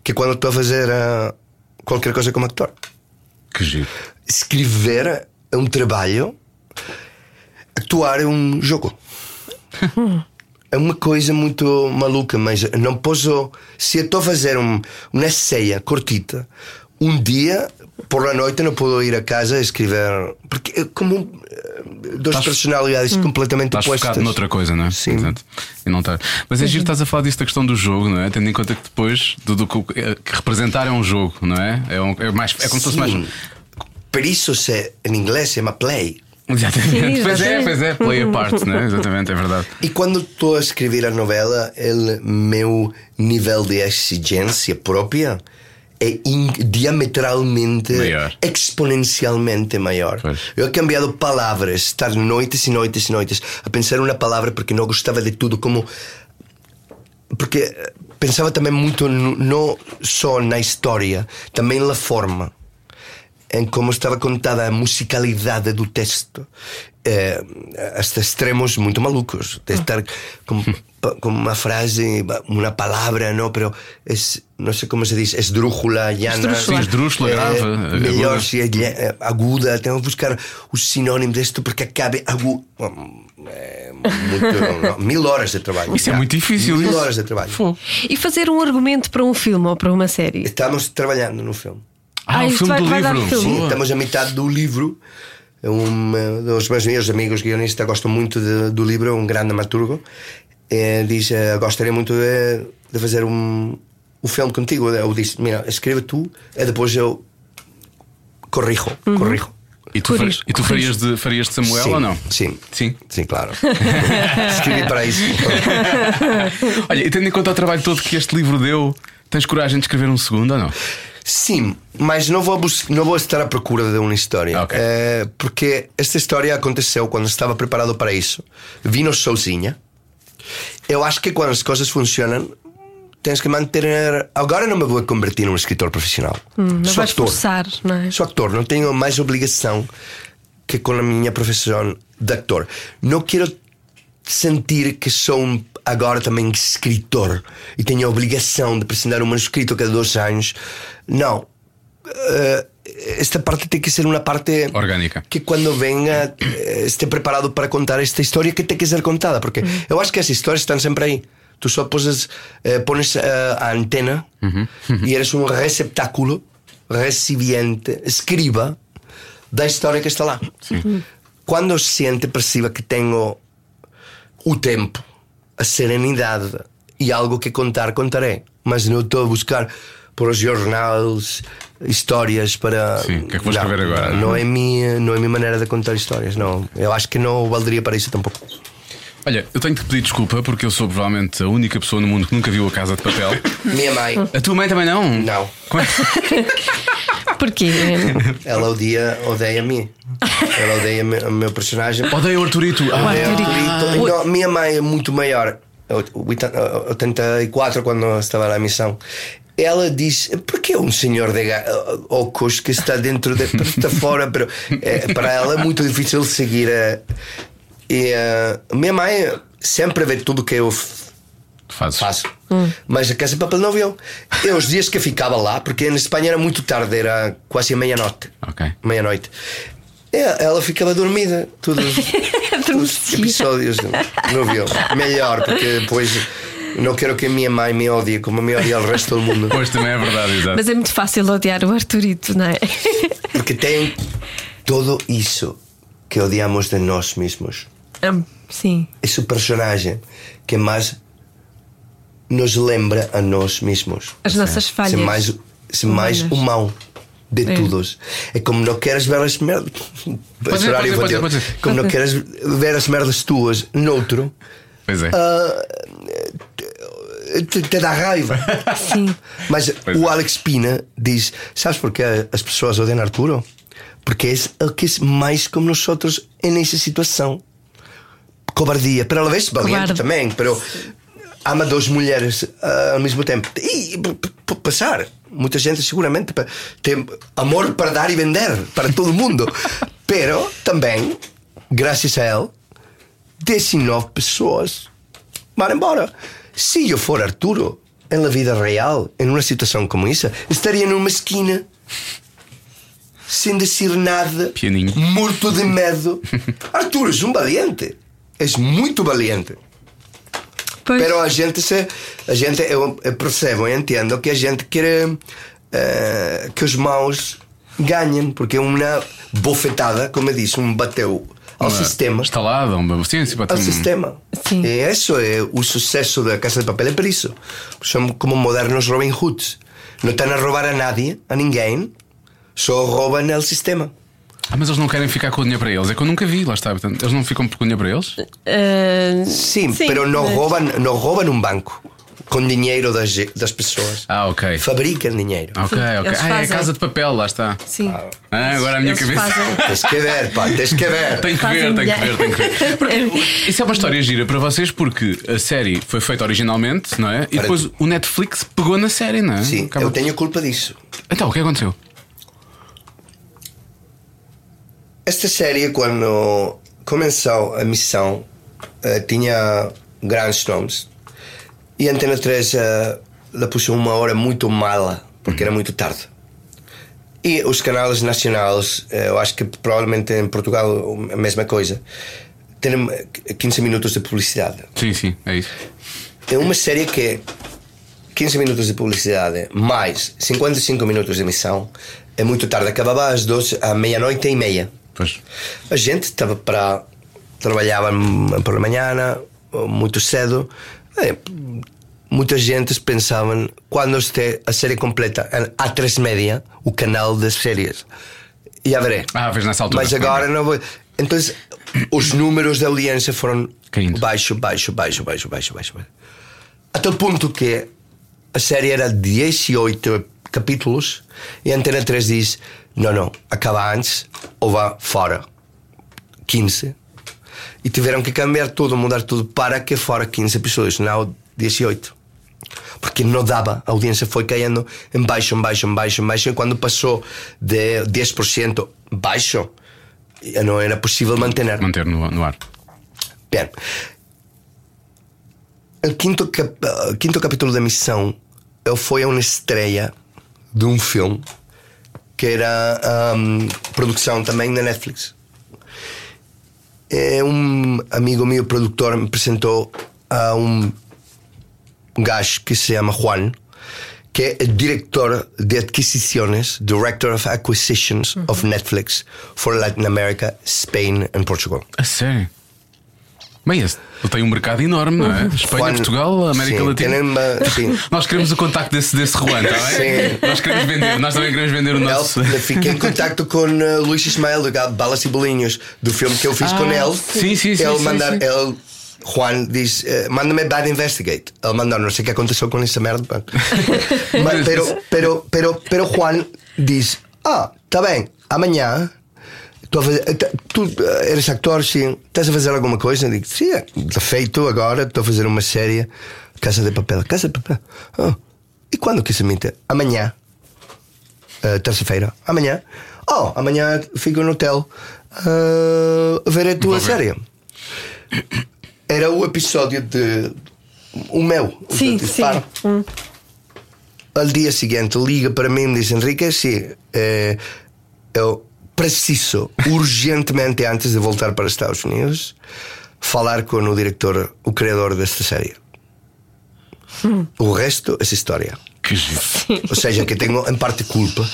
que quando estou a fazer eh, qualquer coisa como actor. Que giro. Escrever é um trabalho, actuar é um jogo. É uma coisa muito maluca, mas não posso. Se eu estou a fazer um, uma ceia cortita, um dia, por la noite, não posso ir a casa e escrever. Porque é como eh, duas Estás- personalidades completamente Estás opostas. focado noutra coisa, não é? Sim. Exato. E não tá. Mas é giro, estás a falar disso da questão do jogo, não é? Tendo em conta que depois do, do que, que representar é um jogo, não é? É, um- é mais, é como se fosse mais. Per isso, se, em inglês, se chama play. Exatamente. Pois é, exatamente. pois é, play a part, não é? Exatamente, é verdade. E quando estou a escrever a novela, o meu nível de exigência própria é in- diametralmente, Maior. exponencialmente maior. Pois. Eu he cambiado palavras, estar noites e noites e noites a pensar uma palavra porque não gostava de tudo, como porque pensava também muito no- não só na história, também na forma em como estava contada a musicalidade do texto eh, hasta extremos muito malucos de estar com, com uma frase uma palavra não pero es, não sei como se diz esdrújula llana Sim, esdrúxula, grave, aguda. melhor se é eh, aguda tenho que buscar os sinónimos disto porque acabe agudo é, muito, não, mil horas de trabalho Isso é já. muito difícil. mil isso. horas de trabalho. E fazer um argumento para um filme ou para uma série? estamos trabalhando no filme Ah, Ah, o filme vai- do vai livro. filme. Sim, estamos a metade do livro. Um eh, dos meus melhores amigos guionistas gosta muito de- do livro, um grande dramaturgo. Eh, diz: eh, Gostaria muito de, de fazer um, um filme contigo. Eu disse: Mira, escreve tu e depois eu corrijo. corrijo. E tu, farias, e tu farias, de, farias de Samuel sim, ou não? Sim. Sim. Sim, claro. Escrevi para isso. Olha, e tendo em conta o trabalho todo que este livro deu, tens coragem de escrever um segundo ou não? Sim, mas não vou, não vou estar à procura de uma história. Ok. Eh, porque esta história aconteceu quando estava preparado para isso. Vino sozinha. Eu acho que quando as coisas funcionam, tens que manter. Agora não me vou convertir num escritor profissional. Não Sou vais ator. forçar, não é? Sou actor, não tenho mais obrigação que com a minha profissão de actor. Não quero sentir que sou um- agora também escritor e tenho a obrigação de apresentar um manuscrito a cada dois anos. Não. Eh, esta parte tem que ser uma parte Orgânica. que quando venha eh, esteja preparado para contar esta história que tem que ser contada, porque eu acho que as histórias estão sempre aí. Tu só poses, eh, pones eh, a antena e eres um receptáculo, recipiente, escriba da história que está lá. Quando sente, perceba que tenho o tempo, a serenidade e algo que contar, contarei. Mas não estou a buscar por os jornais histórias para. Sim, o que é que vou escrever Não, agora, não é? Não é, minha, não é minha maneira de contar histórias, não. Eu acho que não valeria para isso tampouco. Olha, eu tenho que te pedir desculpa porque eu sou provavelmente a única pessoa no mundo que nunca viu a Casa de Papel. Minha mãe, A tua mãe também não? não. Como é- Porquê? Ela odia, odeia-me. Ela odeia o meu personagem. Odeio o Arturito. Ah, Odeia Arturito. Arturito. Não, minha mãe é muito maior. 84 quando estava na missão. Ela diz: por que um senhor de ga- óculos que está dentro de. está fora? Pero, eh, para ela é muito difícil seguir. eh, e eh, minha mãe sempre vê tudo que eu Fazes. faço. Mas a Casa de Papel não viu. Eu, os dias que ficava lá, porque na Espanha era muito tarde, era quase a meia-noite. Ok. Meia-noite. É, Ela ficava dormida, todos os episódios. Não viu. Melhor, porque depois não quero que a minha mãe me odie como me odia o resto do mundo. Pois também é verdade, exato. Mas é muito fácil odiar o Arturito, não é? Porque tem tudo isso que odiamos de nós mesmos. Hum, Sim. Esse personagem que mais nos lembra a nós mesmos. As nossas falhas. Ser mais, ser mais humano de É. todos. É como não queres ver as merdas. Pode ser, pode ser, pode ser, pode ser. Como não queres ver as merdas tuas noutro, Pois é. ah, te, te dá raiva. Sim. Mas Pois o é. Alex Pina diz: Sabes porquê as pessoas odeiam Arturo? Porque é o que é mais como nós outros nessa situação. Cobardia, pero a la vez valiente também, pero ama duas mulheres ah, ao mesmo tempo. E passar. Muita gente seguramente tem amor para dar e vender para todo mundo. pero também, graças a ele, 19 pessoas van embora. Se eu for Arturo, en la vida real, en uma situação como essa, estaria numa esquina, sem dizer nada, Pianinho. morto de medo. Arturo és um valiente, és muito valiente. Pois. Pero a gente se, a gente eu, eu percebo, eu entendo que a gente quer eh, que os maus ganhem, porque é uma bofetada, como eu disse, um bateu ao sistema. Instalada, uma pode Ao sistema. Sim. E isso é o sucesso da Casa de Papel é por isso. São como modernos Robin Hoods. Não estão a roubar a nadie, a ninguém, só roubam o sistema. Ah, mas eles não querem ficar com o dinheiro para eles. É que eu nunca vi, lá está. Portanto, eles não ficam com o dinheiro para eles? Ah, Sim, Sim, pero não mas- roubam, não roubam um banco com dinheiro das, das pessoas. Ah, ok. Fabricam dinheiro. Ok, ok. eles Ah, é a fazem. casa de papel, lá está. sim. Ah, agora a minha Eles cabeça. fazem. Tens que ver, pá, tens que ver. Tem que ver, Fazem tem que ver, tem que ver. Porque isso é uma história gira para vocês porque a série foi feita originalmente, não é? E Para- depois o Netflix pegou na série, não é? Sim, Acaba- eu tenho culpa disso. Então, o que aconteceu? Esta série, quando começou a missão, eh, tinha grandes nomes. E a Antena 3 eh, la puxou uma hora muito mala, porque era muito tarde. E os canais nacionais, eh, eu acho que provavelmente em Portugal a mesma coisa, têm eh, 15 minutos de publicidade. Sim, sim, é isso. É uma série que é 15 minutos de publicidade mais 55 minutos de emissão. É muito tarde, acabava às 12, à meia-noite e meia. Pois. A gente estava para. trabalhava hum, por la manhã, muito cedo. É, muita gente pensava quando este, a série completa, a três média, o canal das séries. já veré. Ah, vês nessa altura. Mas agora não vou. Então, os números de audiência foram Caindo. baixo, baixo, baixo, baixo, baixo, baixo. baixo. A tal ponto que a série era 18 capítulos e a Antena 3 diz: não, não, acaba antes ou vá fora. 15. E tiveram que cambiar tudo, mudar tudo para que fora 15 episódios, não 18. Porque não dava, a audiência foi caindo em baixo, em baixo, em baixo, em baixo. E quando passou de 10% baixo, não era possível manter. Manter no, no ar. Bien. O quinto, cap o quinto capítulo da missão foi uma estreia de um filme que era um, produção também na Netflix. É um amigo meu, produtor, me apresentou a um gajo que se chama Juan, que é diretor de adquisições, Director of Acquisitions of Netflix for Latin America, Spain and Portugal. Sério? Bem, esse- ele tem um mercado enorme, não é? Espanha, Juan- Portugal, América sim, Latina. sim. Nós queremos o contacto desse, desse Juan, está bem? Sim. Nós queremos vender, nós também queremos vender o nosso. Fiquei em contacto com uh, Luís Ismael do Gado Balas e Bolinhos do filme que eu fiz com ele. sim, sim, sim, Ele sim, mandar, sim. ele Juan diz: eh, Manda-me Bad Investigate. Ele mandou, não sei o que aconteceu com essa merda. Mas, pero, pero, pero, pero Juan diz: Ah, tá bem, amanhã. Estou a fazer- eh, tá- tu eh, eres actor, sim. Estás a fazer alguma coisa? Eu digo: Sim, é, de feito, agora estou a fazer uma série. Casa de Papel. Casa de Papel. Ah, e quando que se emite? Amanhã. Uh, terça-feira, amanhã. Oh, amanhã fico no hotel uh, a ver a tua Vou ver. série. Era o episódio de. O meu. o Sim, de sim. Disparo. Al dia seguinte liga para mim e me diz Henrique, sim, eh, eu preciso urgentemente antes de voltar para os Estados Unidos falar com o diretor, o criador desta série. O resto é história. Que. Ou seja, que tenho em parte culpa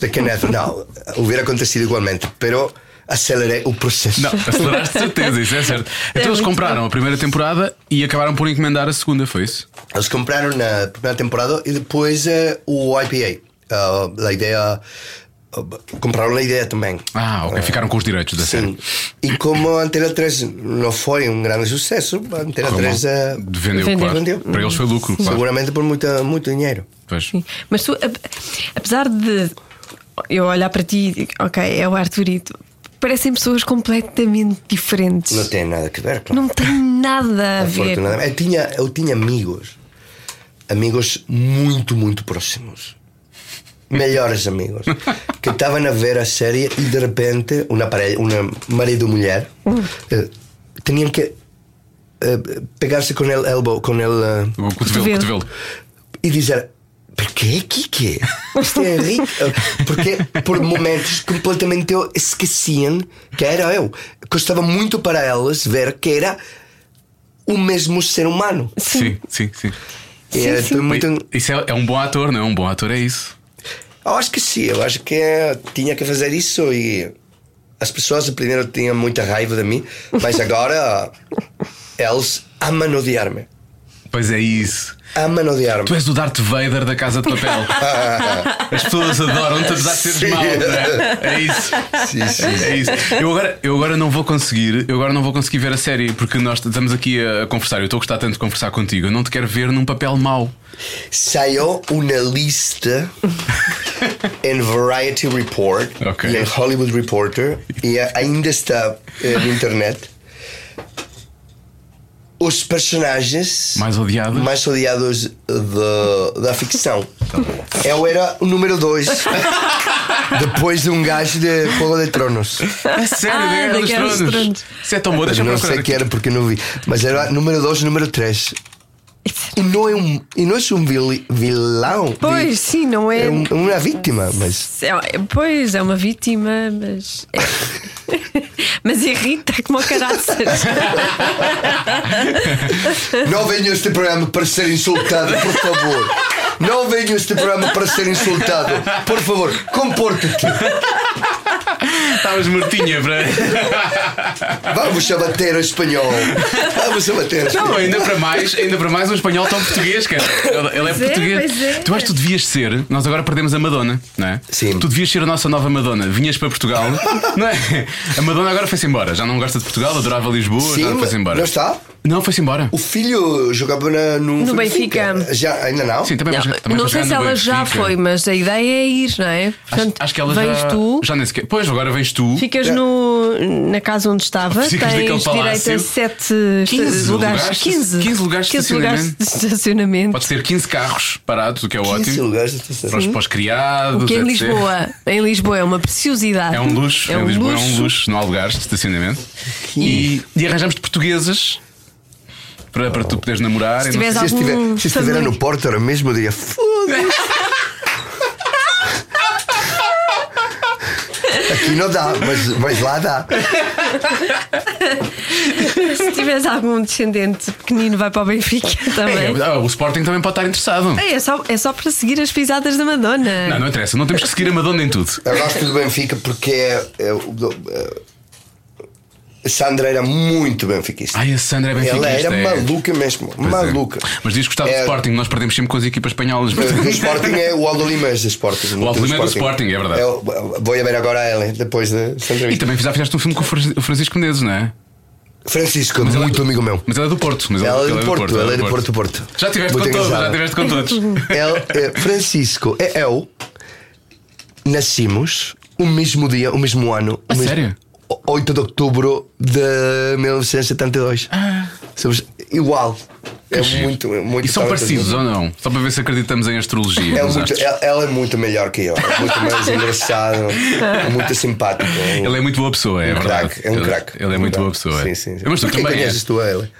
de que neto, não, hubiera acontecido igualmente, pero acelerei o processo. Não, aceleraste certeza, isso é certo. Então eles muito compraram a primeira temporada e acabaram por encomendar a segunda, foi isso? Eles compraram na primeira temporada e depois eh, o IPA. Ah, a ideia. Compraram a ideia também. Ah, ok, ficaram com os direitos da série. Sim. E como a Antena 3 não foi um grande sucesso, a Antena Como? 3 eh, Vendeu, Vendeu. claro. Vendeu. Para eles foi lucro, claro. seguramente por muita, muito dinheiro. Pois. Sim. Mas tu, ap- apesar de eu olhar para ti e digo, ok, é o Arturito, parecem pessoas completamente diferentes. Não tem nada a ver. claro. Não tem nada a ver. Eu tinha, eu tinha amigos, amigos muito, muito próximos. Melhores amigos que estavam a ver a série e de repente uma parelha, uma marido e mulher eh, tinham que eh, pegar-se com ele elbow, com ele eh, O cotovelo, Cotovelo. cotovelo. e dizer Porquê Kike? Isto é Henrique. Porque por momentos completamente eu esqueciam que era eu. Custava muito para elas ver que era o mesmo ser humano. Sim, sim, sim. Eu estou muito. Isso é, é um bom ator, não é? Um bom ator é isso. Eu acho que sim, eu acho que eh, tinha que fazer isso e as pessoas primeiro tinham muita raiva de mim, mas agora eles amam odiar-me. Pois é isso. Amam odiar-me. Tu és o Darth Vader da Casa de Papel. As pessoas adoram-te apesar de seres mau, não é? É isso. Sim, sim. É isso. Eu agora, eu agora não vou conseguir, eu agora não vou conseguir ver a série porque nós estamos aqui a conversar. Eu estou a gostar tanto de conversar contigo. Eu não te quero ver num papel mau. Saiu uma lista em Variety Report Ok. e em Hollywood Reporter e ainda está eh, na internet. Os personagens Mais odiados? mais odiados da- da ficção. Eu era o número 2 depois de um gajo de Fogo de Tronos. É sério, Ah, da dos Tronos. Isso é tão bom, deixa eu não sei aqui. que era porque não vi. Mas era número 2 e número 3. E não é um, e não é um vil- vilão. Pois, sim, não é. É um- uma vítima, mas. É- Pois, é uma vítima, mas. é- mas irrita como caraças. Não venha a este programa para ser insultado, por favor. Não venha a este programa para ser insultado. Por favor, comporta-te. Estavas mortinha para. Vamos a bater o espanhol. Vamos a bater o Não, espanhol. ainda para mais, ainda para mais um espanhol tão português, cara. Ele, ele é Pois é, português. pois é. Tu acho que tu devias ser. Nós agora perdemos a Madonna, não é? Sim. Tu devias ser a nossa nova Madonna. Vinhas para Portugal, não é? A Madonna agora foi-se embora. Já não gosta de Portugal, adorava Lisboa, já Sim, foi-se embora. não está? Não, foi-se embora. O filho jogava na- no, No Benfica. Já, ainda não? Sim, também Não, vai- também não sei se ela já Benfica. foi, mas a ideia é ir, não é? Acho, Portanto, acho que ela já. tu, Já nem sequer. Pois, agora vens tu. ficas no, na casa onde estava, Ficas tens direito a 7 15 lugares, lugares de- 15, 15 lugares de 15 lugares de estacionamento. Podes ter 15 carros parados, o que é 15 ótimo. lugares de estação. Para os, criados. O que em etc. Lisboa, em Lisboa é uma preciosidade. É um luxo, É em um Lisboa é um luxo. luxo, não há lugares de estacionamento. E, e arranjamos de portuguesas para, para tu poderes namorar. Se e sei- Se, estiver, algum se estiver no Porto, era mesmo dia. Foda-se. Aqui não dá, mas, mas lá dá. Se tiveres algum descendente pequenino, vai para o Benfica também. É, o Sporting também pode estar interessado. É, é só, é só para seguir as pisadas da Madonna. Não, não interessa, não temos que seguir a Madonna em tudo. Eu gosto do Benfica porque é, é, o- é, Sandra era muito benfiquista. Ai, a Sandra é bem Ela era é. maluca mesmo, Pois é. maluca. Mas diz que gostava do É- Sporting, nós perdemos sempre com as equipas espanholas. O Sporting é o Aldo Limas do Sporting. O Aldo Lima é do Sporting, é verdade. Eu, vou ir ver agora ela, depois dessa E entrevista. também já fizeste um filme com o Fran- o Francisco Menezes, não é? Francisco, ela- muito amigo meu. Mas ela é do Porto. Mas Ela é ele do Porto, ela é do Porto, Porto. Já tiveste Muito com todos, já tiveste com todos. Ele, é, Francisco é eu. Nascimos o mesmo dia, o mesmo ano. A o mesmo, sério? 8 de outubro de 1972. Somos igual. É muito, muito E são parecidos ou não? Só para ver se acreditamos em astrologia. É muito, astros. ela, é muito melhor que eu. É muito mais engraçado, muito simpático. Ele é muito boa pessoa, é um verdade. craque, é um craque. Ele é muito boa pessoa. Sim, sim. sim. Mas tu também conheces tu a ele?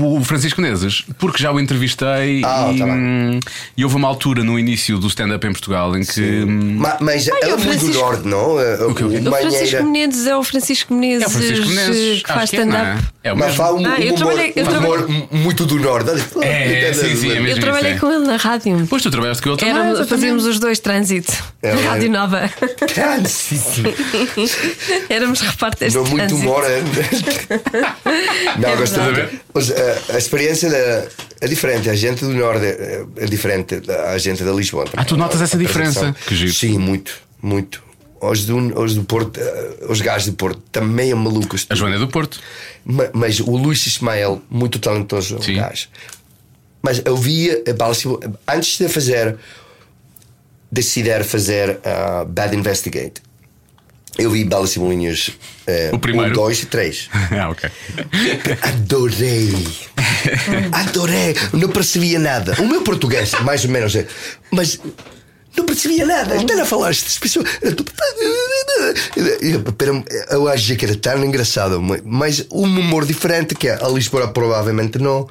O Francisco Menezes, porque já o entrevistei Ah, e, tá bem. hum, e houve uma altura no início do stand-up em Portugal em que. hum, Ma- Mas ela é o muito do Francisco- norte, não? O, quê, o quê? O Francisco Menezes é o Francisco Menezes, É o Francisco Menezes. que faz que é, não stand-up. é? É o Mas fala um, Ah, eu um humor, trabalhei- eu humor muito do norte. É, é, sim, sim, é mesmo. Eu trabalhei isso, é. com ele na rádio. Pois tu trabalhaste com ele também. Éramos- exatamente. fazíamos os dois trânsito. É, na é. Rádio Nova. Trânsito. Éramos repórteres Não de muito é? Não, gosto verdade. muito. Mas, eh, a experiência da- é diferente. A gente do norte é, é diferente da gente da Lisboa. Ah, tu notas essa A diferença? Que giro. Sim, muito, muito. Os do, os do Porto, eh, os gajos do Porto, também é malucos. A Joana é do Porto. Ma- Mas o Luís Ismael, muito talentoso Sim. gajo. Mas eu via antes de fazer, decidir fazer a Bad Investigate, eu vi Bala Cebolinhas O primeiro? um, dois e três. ah, ok. Adorei! Adorei! Não percebia nada. O meu português, mais ou menos, é. Mas não percebia nada. Estão a falar estas pessoas. Eu- Eu achei que era tão engraçado, mas um humor diferente que a Lisboa provavelmente não.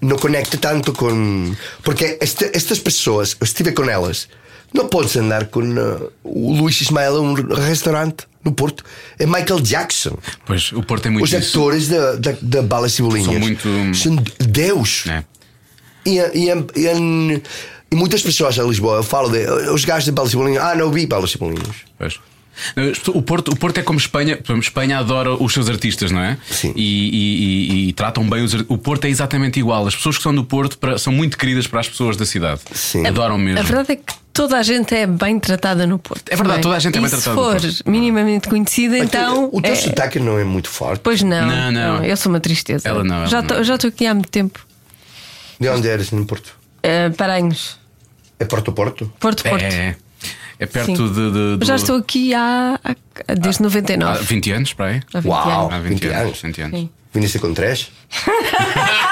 Não conecta tanto com. Porque este- estas pessoas, eu estive com elas, não podes andar com uh, o Luís Ismael a um restaurante no Porto. É Michael Jackson. Pois, o Porto é muito Os isso. atores da, da, da Bala Cebolinhas São muito- são Deus. É. E, e, e, e muitas pessoas em Lisboa eu falo de os gajos de Bala Cebolinhas. Ah, não vi Bala Cebolinhas. Pois. O Porto, o Porto é como Espanha. Espanha adora os seus artistas, não é? Sim. E, e- e- e tratam bem os O Porto é exatamente igual. As pessoas que são do Porto para- são muito queridas para as pessoas da cidade. Sim. Adoram mesmo. A verdade é que toda a gente é bem tratada no Porto. É verdade, não toda a gente é bem se tratada no for Porto. minimamente conhecida, então. o teu é- sotaque não é muito forte. Pois não, Não, não. Eu sou uma tristeza. Ela não, ela já não. estou aqui há muito tempo. De onde eres no Porto? Uh, Paranhos. É Porto Porto? Porto, Porto. É, é perto de, de- Eu do- Já estou aqui há, há- desde há 99. 20 anos, para aí. Há 20 Uau. anos. Há 20, 20 anos. anos. 20 anos. Viniste com três?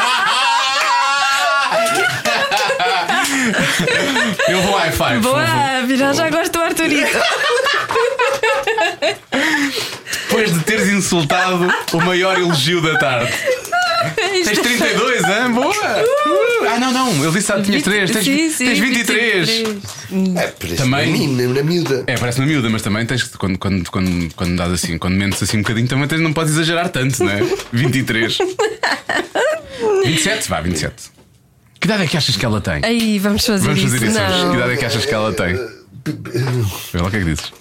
Eu vou high five. vou- Boa, virar já gosto do Arturito. Depois de teres insultado o maior elogio da tarde. Tens 32, hein? Boa! Uh, ah, não, não, ele disse que tinhas 3. Tens, Sim, sim, tens 23. 23. É, por isso Também- na mina, na miúda. É, parece na miúda, mas também tens que, quando, quando, quando, quando dás assim, quando mentes assim um bocadinho, também tens, não podes exagerar tanto, não é? 23. 27, vá, 27. Que idade é que achas que ela tem? Aí, vamos fazer Vamos fazer isso. Não. Que idade é que achas que ela tem? Vê lá o que é que dizes.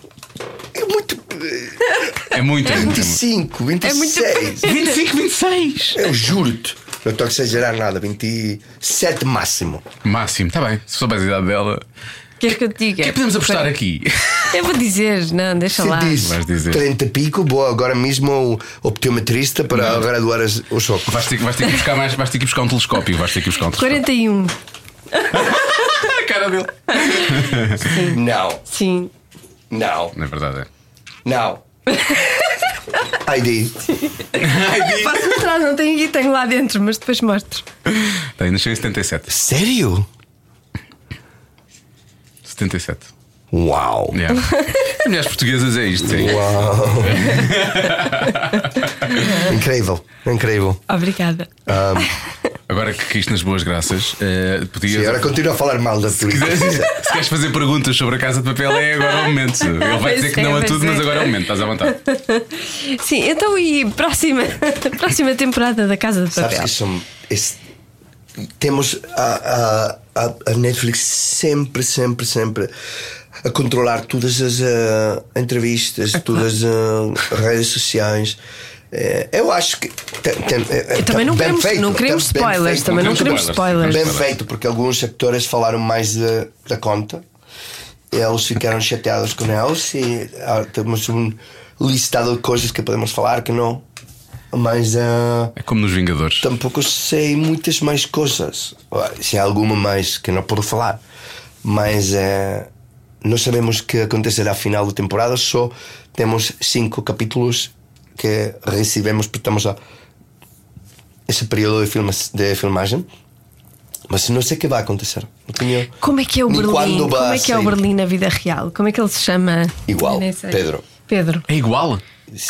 É muito. É muito, é muito. 25, 26. 25, 26. Eu juro-te. Não estou a exagerar nada. 27 máximo. Máximo, está bem. Se souberes a idade dela. Queres que eu te O diga? que é que podemos apostar aqui? Eu vou dizer, não, deixa Se lá. diz Vais dizer. 30 pico, vou agora mesmo ao optometrista para graduar as- o choque. Vais ter, vais ter que buscar mais, vais ter que buscar um telescópio. Vais ter que buscar um telescópio. 41. A cara dele. Não, Sim. não, Não é verdade, é. não. ID. Posso mostrar, não tenho aqui, tenho lá dentro, mas depois mostro. Tem, nasceu em 77. Sério? 77. Uau. Yeah. As mulheres portuguesas é isto, sim. Uau. incrível, incrível. Obrigada. Agora que caíste nas boas graças, eh, podias. E agora continua a falar mal da tua quiseres- Se queres fazer perguntas sobre a casa de papel, é agora o momento. Ele vai dizer que é, não a pois tudo, mas é. agora é o momento, estás à vontade. Sim, então e próxima, próxima temporada da Casa de Sabes Papel? que são. esse- temos a, a, a- Netflix sempre, sempre, sempre a controlar todas as ah, entrevistas, todas as redes sociais. Eh, eu acho que. tem- tem- também não queremos- feito, não queremos spoilers, feito, também não queremos queremos spoilers. Bem feito, porque alguns sectores falaram mais da, da conta. Eles ficaram chateados com eles e ah, temos um listado de coisas que podemos falar que não. Mas ah, É como nos Vingadores. tampouco sei muitas mais coisas. Se há alguma mais que não posso falar. Mas eh, não sabemos o que acontecerá ao final da temporada. Só temos cinco capítulos que recebemos, porque estamos a esse período de, filma, de filmagem. Mas não sei o que vai acontecer. Não tenho Como é que é o nem Berlim? quando vai Como é que é o. Berlim na vida real? Como é que ele se chama? Igual. Pedro. Pedro. É igual?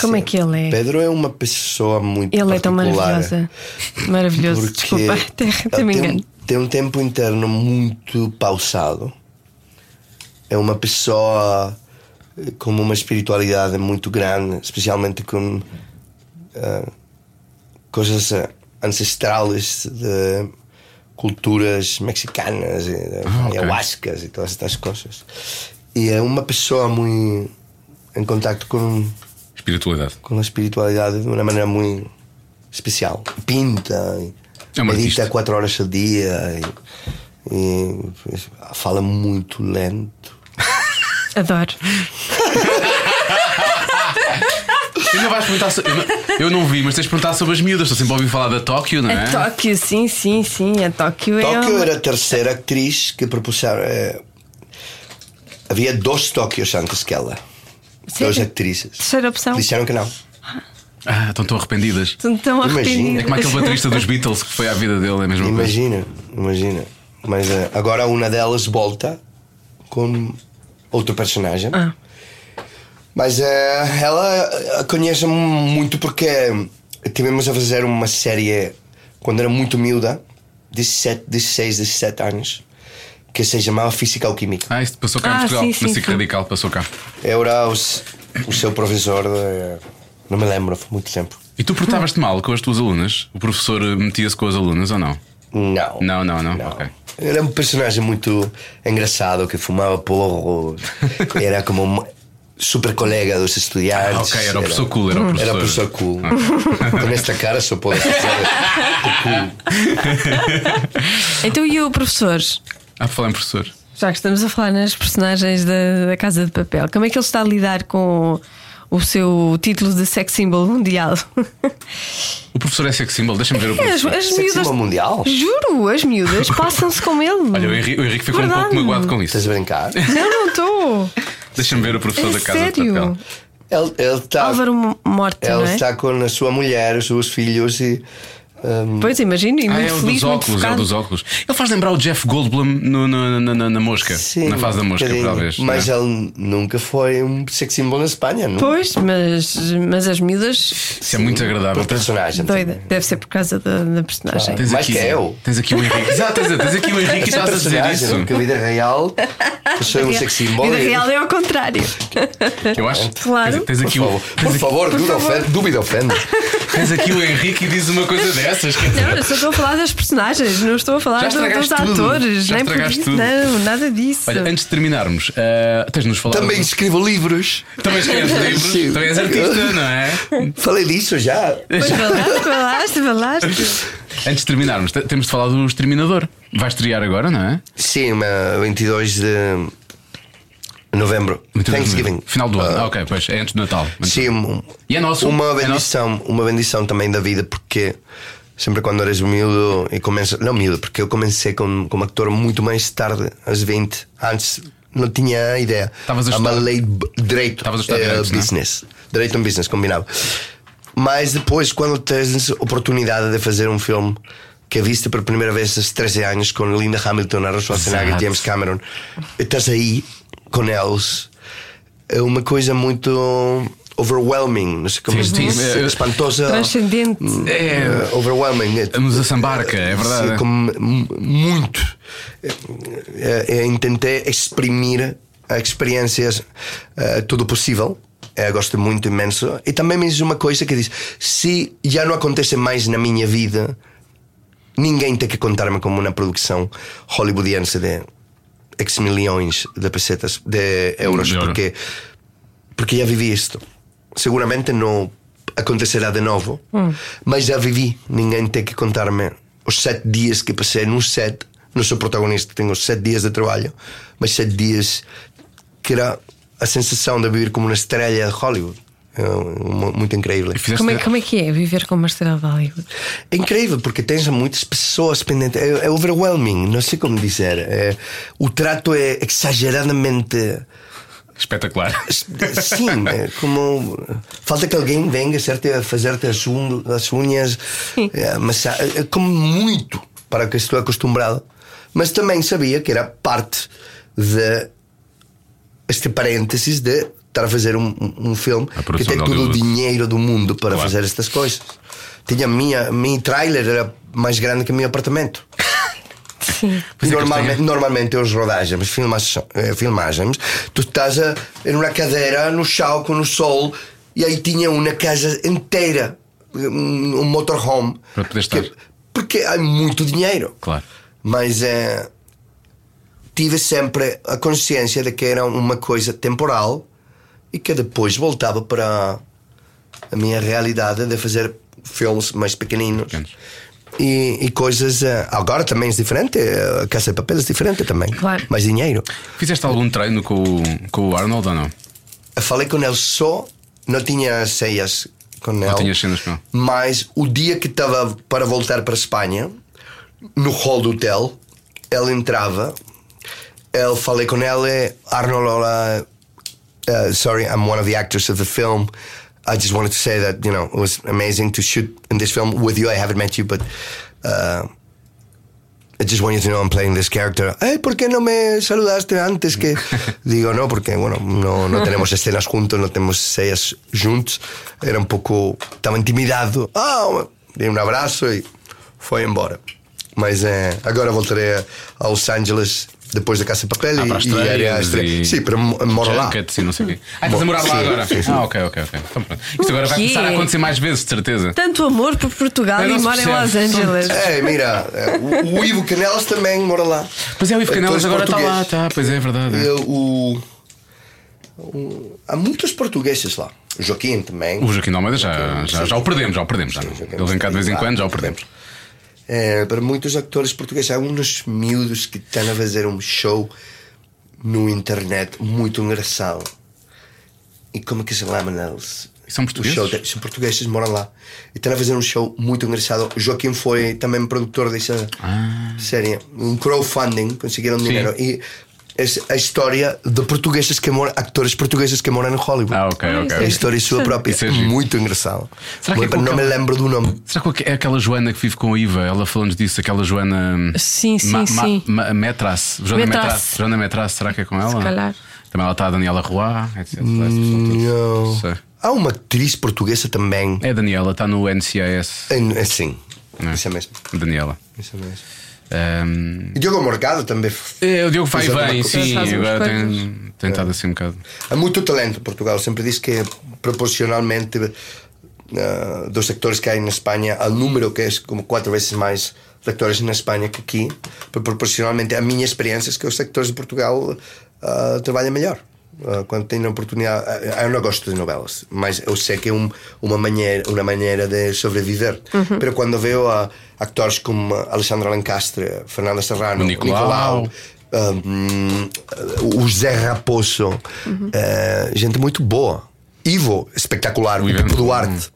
Como é que ele é? Pedro é uma pessoa muito Ele é tão particular. maravilhosa. Maravilhoso. Porque Desculpa, até, me tem, engano. um- tem um tempo interno muito pausado. É uma pessoa eh, com uma espiritualidade muito grande, especialmente com eh, coisas eh, ancestrais de culturas mexicanas, e Ah, ok. ayahuascas e todas estas coisas. E é uma pessoa muito em contato com Espiritualidade. com a espiritualidade de uma maneira muito especial. Pinta, e É medita artista. quatro horas ao dia e, e fala muito lento. Adoro. Ainda vais perguntar so- eu, não, eu não vi, mas tens de perguntar sobre as miúdas. Estou sempre a ouvir falar da Tóquio, não é? A Tóquio, sim, sim, sim. A Tóquio, é. Tóquio uma- era a terceira atriz que propuseram. eh, havia dois Tóquios antes que ela. Duas atrizes. Terceira opção. Disseram que não. Ah, estão tão arrependidas. Estão tão Imagina. É arrependidas. como aquele baterista dos Beatles que foi à vida dele, é a mesma coisa. Imagina, imagina. Mas eh, agora uma delas volta com outro personagem. Ah. Mas eh, ela eh, conhece-me muito porque tivemos a fazer uma série quando era muito miúda, 17, 16, 17 anos, que se chamava Física ou Química. Ah, isto passou cá em Ah, Portugal. sim, sim, Na SIC sim. Radical passou cá. Eu era o, seu professor, de, não me lembro, foi muito tempo. E tu portavas-te mal com as tuas alunas? O professor eh, metia-se com as alunas ou não? Não. Não, não, não. Ok. Era um personagem muito engraçado que fumava porro, era como um super colega dos estudantes. Ah, ok, era o professor cool, era o Era o professor. professor cool. Com esta cara só pode o cool. Então, e o professor? Ah, falar em professor. Já que estamos a falar nas personagens da, da Casa de Papel, como é que ele está a lidar com o seu título de sex symbol mundial? O professor é sex symbol, deixa-me ver o As, professor. as Sex miúdas. symbol mundial? Juro, as miúdas passam-se com ele. Olha, o Henrique, o Henrique ficou um Verdade. pouco magoado com Estás isso. a brincar? Não, não estou. Deixa-me ver o professor É da Casa de sério. Papel. Ele, ele está. Álvaro Mo- Morte, não Ele é? está com a sua mulher, os seus filhos e. hum, Pois imagino, e Ah, muito é o feliz, dos muito óculos, é o dos óculos. Ele faz lembrar o Jeff Goldblum no- no- na, na- na mosca. sim, na fase da um mosca, talvez. Mas é? ele nunca foi um sex symbol na Espanha, não? Pois, mas, mas as miúdas. Isso é muito agradável. Por personagem. Doida. Deve ser por causa da, da personagem. Tens Mais aqui, que eu. Tens aqui o Henrique. Exato, tens, tens aqui o Henrique e Essa estás a dizer isso. Porque a vida real, sou um sex symbol. Vida e- real é ao contrário. Eu acho. Claro. Tens, tens Por aqui o. favor, por favor, dúvida ofende. Dúvida ofende. Tens aqui o Henrique e diz uma coisa dessas. Não, eu só estou a falar das personagens, não estou a falar do- dos tudo. atores. Já nem por isso. tudo. Não, nada disso. Olha, antes de terminarmos, ah, tens de nos falar. Também escrevo livros. Também escreves livros. Sim. Também és artista, não é? Falei disso já. Pois falaste, falaste, falaste. Antes de terminarmos, te- temos de falar do Exterminador. Vai estrear agora, não é? Sim, mas 22 de novembro. Thanksgiving. Final do ano. Ah, Ah, ok, pois é antes do Natal. Sim, um- E é nosso? Uma É bendição, uma bendição também da vida, porque sempre quando eres miúdo e começas. Não miúdo, porque eu comecei como, como actor muito mais tarde, aos 20. Antes não tinha ideia. Estavas a uma estudar- lei de direito. Estavas a estudar eh, direitos, não é? business. Direito e business, combinado. Mas depois, quando tens oportunidade de fazer um filme que viste por primeira vez aos 13 anos com Linda Hamilton, Arnold Schwarzenegger, Exato. James Cameron, estás aí com eles, é uma coisa muito overwhelming, não sei como Sim, se sim, diz, é- espantosa. Transcendente. É. eh, overwhelming. É- Vamos a Sambarca, é verdade. Sim, como muito. É, é, tentei exprimir a experiências eh, tudo possível. É, gosto muito imenso. E também me diz uma coisa que diz: se já não acontece mais na minha vida, ninguém tem que contar-me como uma produção hollywoodiense de X milhões de pesetas, de euros, De porque, porque já vivi isto. Seguramente não acontecerá de novo, mas já vivi. Ninguém tem que contar-me os sete dias que passei num set. Não sou protagonista, tenho sete dias de trabalho, mas sete dias que era a sensação de viver como uma estrela de Hollywood. É muito incrível. Fizeste- Como é, como é que é viver com uma estrela de Hollywood? É incrível porque tens muitas pessoas pendentes. É, é overwhelming, não sei como dizer. É, o trato é exageradamente. Espetacular. Sim, é como. Falta que alguém venha a fazer-te as, un- as unhas. É, mas é como muito para que estou acostumado. Mas também sabia que era parte de este parênteses de estar a fazer um, um- filme A que tem todo o dinheiro do mundo para Claro. fazer estas coisas. Tinha a minha, minha trailer era mais grande que o meu apartamento. Sim. É normalmente, normalmente as rodagens, filmagens, eh, filmagens, tu estás a, em uma cadeira no chão com o sol e aí tinha uma casa inteira, um, motorhome. Para poder estar. Que- porque há muito dinheiro. Claro. Mas eh, tive sempre a consciência de que era uma coisa temporal e que depois voltava para a minha realidade de fazer filmes mais pequeninos. Pequenos. E, e coisas. eh, agora também é diferente, eh, a Casa de Papel é diferente também. Claro. Mais dinheiro. Fizeste algum treino com o, com o Arnold ou não? Eu falei com ele só, não tinha ceias com ele. Não tinhas cenas com ele? Mas o dia que estava para voltar para a Espanha, no hall do hotel, ele entrava, eu falei com ele, Arnold, olá, uh, sorry, I'm one of the actors of the film. I just wanted to say that, you know, it was amazing to shoot in this film with you. I haven't met you, but uh, I just want you to know I'm playing this character. Hey, ¿por qué no me saludaste antes que...? Digo, no, porque, bueno, no, no tenemos escenas juntos, no tenemos escenas juntos. Era un poco... Estava intimidado. Ah, dei um abraço e foi embora. Mas eh, agora voltarei a, a Los Angeles depois da Casa de Papel Ah, e, e estreia. e- Sim, para mo- moro lá. E não sei o quê. Ah, estás a morar lá Sim, agora? sim, sim. Ah, ok, ok, ok. Então, pronto. Isto agora vai começar a acontecer mais vezes, de certeza. Tanto amor por Portugal Eu e mora em. Los Angeles. É, mira, o, o Ivo Canelas também mora lá. Pois é, o Ivo Canelas Atores agora está lá, tá, pois é, é verdade. é. O, o- há muitos portugueses lá. O Joaquim também. O Joaquim de Almeida já, já, já o perdemos, já o perdemos. Já. Ele vem cá de vez em quando, já o perdemos. É, para muitos atores portugueses, há uns miúdos que estão a fazer um show no internet muito engraçado. E como é que se chamam eles? São portugueses? de- são portugueses, moram lá. E estão a fazer um show muito engraçado. O Joaquim foi também produtor dessa série. Um crowdfunding, conseguiram Ah. Sim. dinheiro. E essa- a história de portugueses que moram, atores portugueses que moram no Hollywood. Ah, ok, ok. É a história sua própria. Isso é giro. muito engraçado. Será que é Não me lembro do nome. Será que é aquela Joana que vive com a Iva? Ela falando disso, aquela Joana. Sim, sim, sim. Ma, Metras. Joana Metras. Metras. Joana Metras, será que é com ela? Se calhar. Também ela está a Daniela Roy, etc. Não. Sei. Há uma atriz portuguesa também. É a Daniela, está no NCIS. É, é sim. Não é? Isso é mesmo. Daniela. Isso é mesmo. Ahm, E Diogo Morgado também. é, o Diogo vai Faz coisa. sim. Agora tem, estado assim um bocado. Há muito talento em Portugal. Sempre disse que proporcionalmente ah, dos actores que há na Espanha, o número que é como quatro vezes mais de actores na Espanha que aqui, por- proporcionalmente a minha experiência é que os actores de Portugal ah, trabalham melhor. Ah, quando tenho a oportunidade, ah, eu não gosto de novelas, mas eu sei que é um, uma, maneira, uma maneira de sobreviver. Mas quando vejo ah, atores como Alexandre Lancastre, Fernanda Serrano, O Nicolau. um, o Zé Raposo, eh, gente muito boa. Ivo, espetacular. O Pipo Duarte.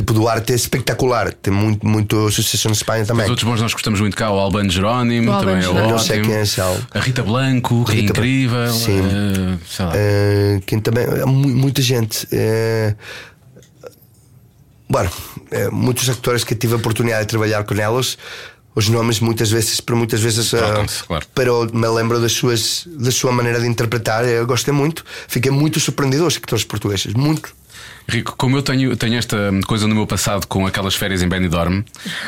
Pipo Duarte é espetacular. Tem muito, muito sucesso na Espanha também. Os outros bons nós gostamos muito cá, o Albano Jerónimo, O Albano também é Jerónimo. ótimo. Não sei quem é esse. A Rita Blanco, que é Rita Blanco. incrível. Sim. sei lá. Eh, quem também. mu- muita gente. eh, bueno, muitos atores que tive a oportunidade de trabalhar com elas. Os nomes muitas vezes, por muitas vezes, eh, Trocam-se, claro. pero me lembro das suas, da sua maneira de interpretar. Eu gostei muito, fiquei muito surpreendido aos atores portugueses, muito. Rico, como eu tenho, tenho esta coisa no meu passado com aquelas férias em Benidorm,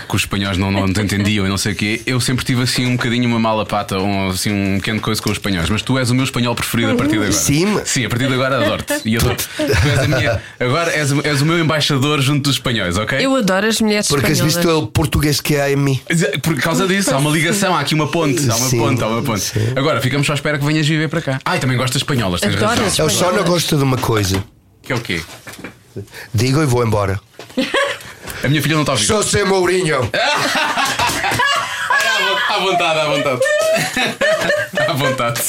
que os espanhóis não, não te entendiam e não sei o quê, eu sempre tive assim um bocadinho uma mala pata, um, assim, um pequeno coisa com os espanhóis. Mas tu és o meu espanhol preferido a partir de agora. Sim. Sim, a partir de agora adoro-te. E adoro tu és a minha, agora és, o- és o meu embaixador junto dos espanhóis, ok? Eu adoro as mulheres Porque has espanholas. visto o português que há em mim. Por causa disso, há uma ligação, há aqui uma ponte, há uma Sim, ponte, há uma ponte. sim. Agora ficamos só à espera que venhas viver para cá. Ah, e também gostas de espanholas, tens Adoro razão. Eu só não gosto de uma coisa. Que é o quê? Digo e vou embora. A minha filha não está a ouvir. Sou sem Mourinho. À vontade, à vontade. À vontade.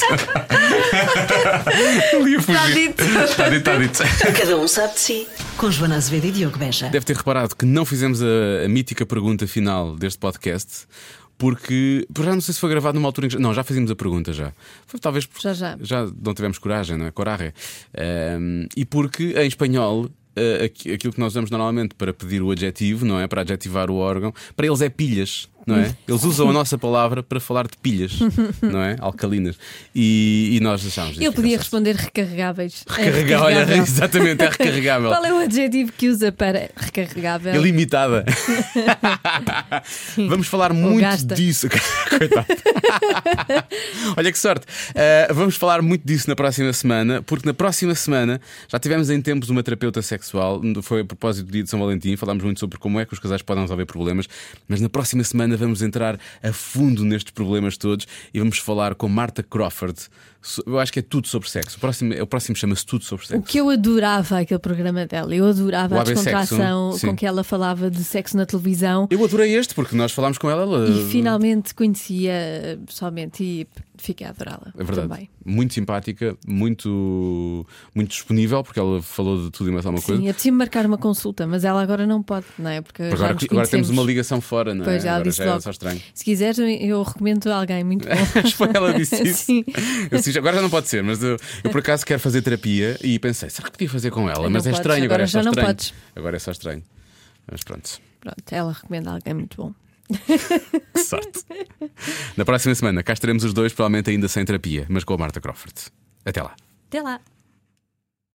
Fugir. Está dito. Está dito, está dito. Cada um sabe de si. Com Joana Azevedo e Diogo Beja. Deve ter reparado que não fizemos a, a mítica pergunta final deste podcast. Porque, por já não sei se foi gravado numa altura em que. Não, já fizemos a pergunta já. Foi talvez porque Já, já. já não tivemos coragem, não é? Coragem. Ahm, e porque em espanhol. aqui- aquilo que nós usamos normalmente para pedir o adjetivo, não é? Para adjetivar o órgão, para eles é pilhas, não é? Eles usam a nossa palavra para falar de pilhas, não é? Alcalinas. E, e nós achámos Eu isto podia responder recarregáveis. É Recarregável, olha, recarregável. exatamente, é recarregável. Qual é o adjetivo que usa para recarregável? Ilimitada. Vamos falar muito gasta. disso. Coitado. Olha que sorte. Uh, vamos falar muito disso na próxima semana, porque na próxima semana já tivemos em tempos uma terapeuta sexual. Foi a propósito do dia de São Valentim. Falámos muito sobre como é que os casais podem resolver problemas. Mas na próxima semana vamos entrar a fundo nestes problemas todos e vamos falar com Marta Crawford. Eu acho que é tudo sobre sexo. O próximo, o próximo chama-se Tudo sobre O Sexo. que eu adorava aquele programa dela, eu adorava O a Sexo, descontração sim. com que ela falava de sexo na televisão Eu adorei este porque nós falámos com ela. ela e finalmente conhecia pessoalmente e fiquei a adorá-la. É verdade. Também. Muito simpática, muito, muito disponível, porque ela falou de tudo e mais alguma coisa. Sim, eu preciso marcar uma consulta, mas ela agora não pode, não é? Porque agora, agora temos uma ligação fora, não é? Pois, ela agora disse já é logo. estranho. Se quiseres, eu- recomendo alguém muito bom. Foi ela disse isso. Sim. Eu disse, agora já não pode ser, mas eu, eu por acaso quero fazer terapia e pensei, será que podia fazer com ela? Não mas é podes, estranho, agora, agora é só já não estranho. podes. Agora é só estranho. Mas pronto, Pronto, ela recomenda alguém muito bom. que sorte. Na próxima semana cá estaremos os dois, provavelmente ainda sem terapia, mas com a Marta Crawford. Até lá. Até lá.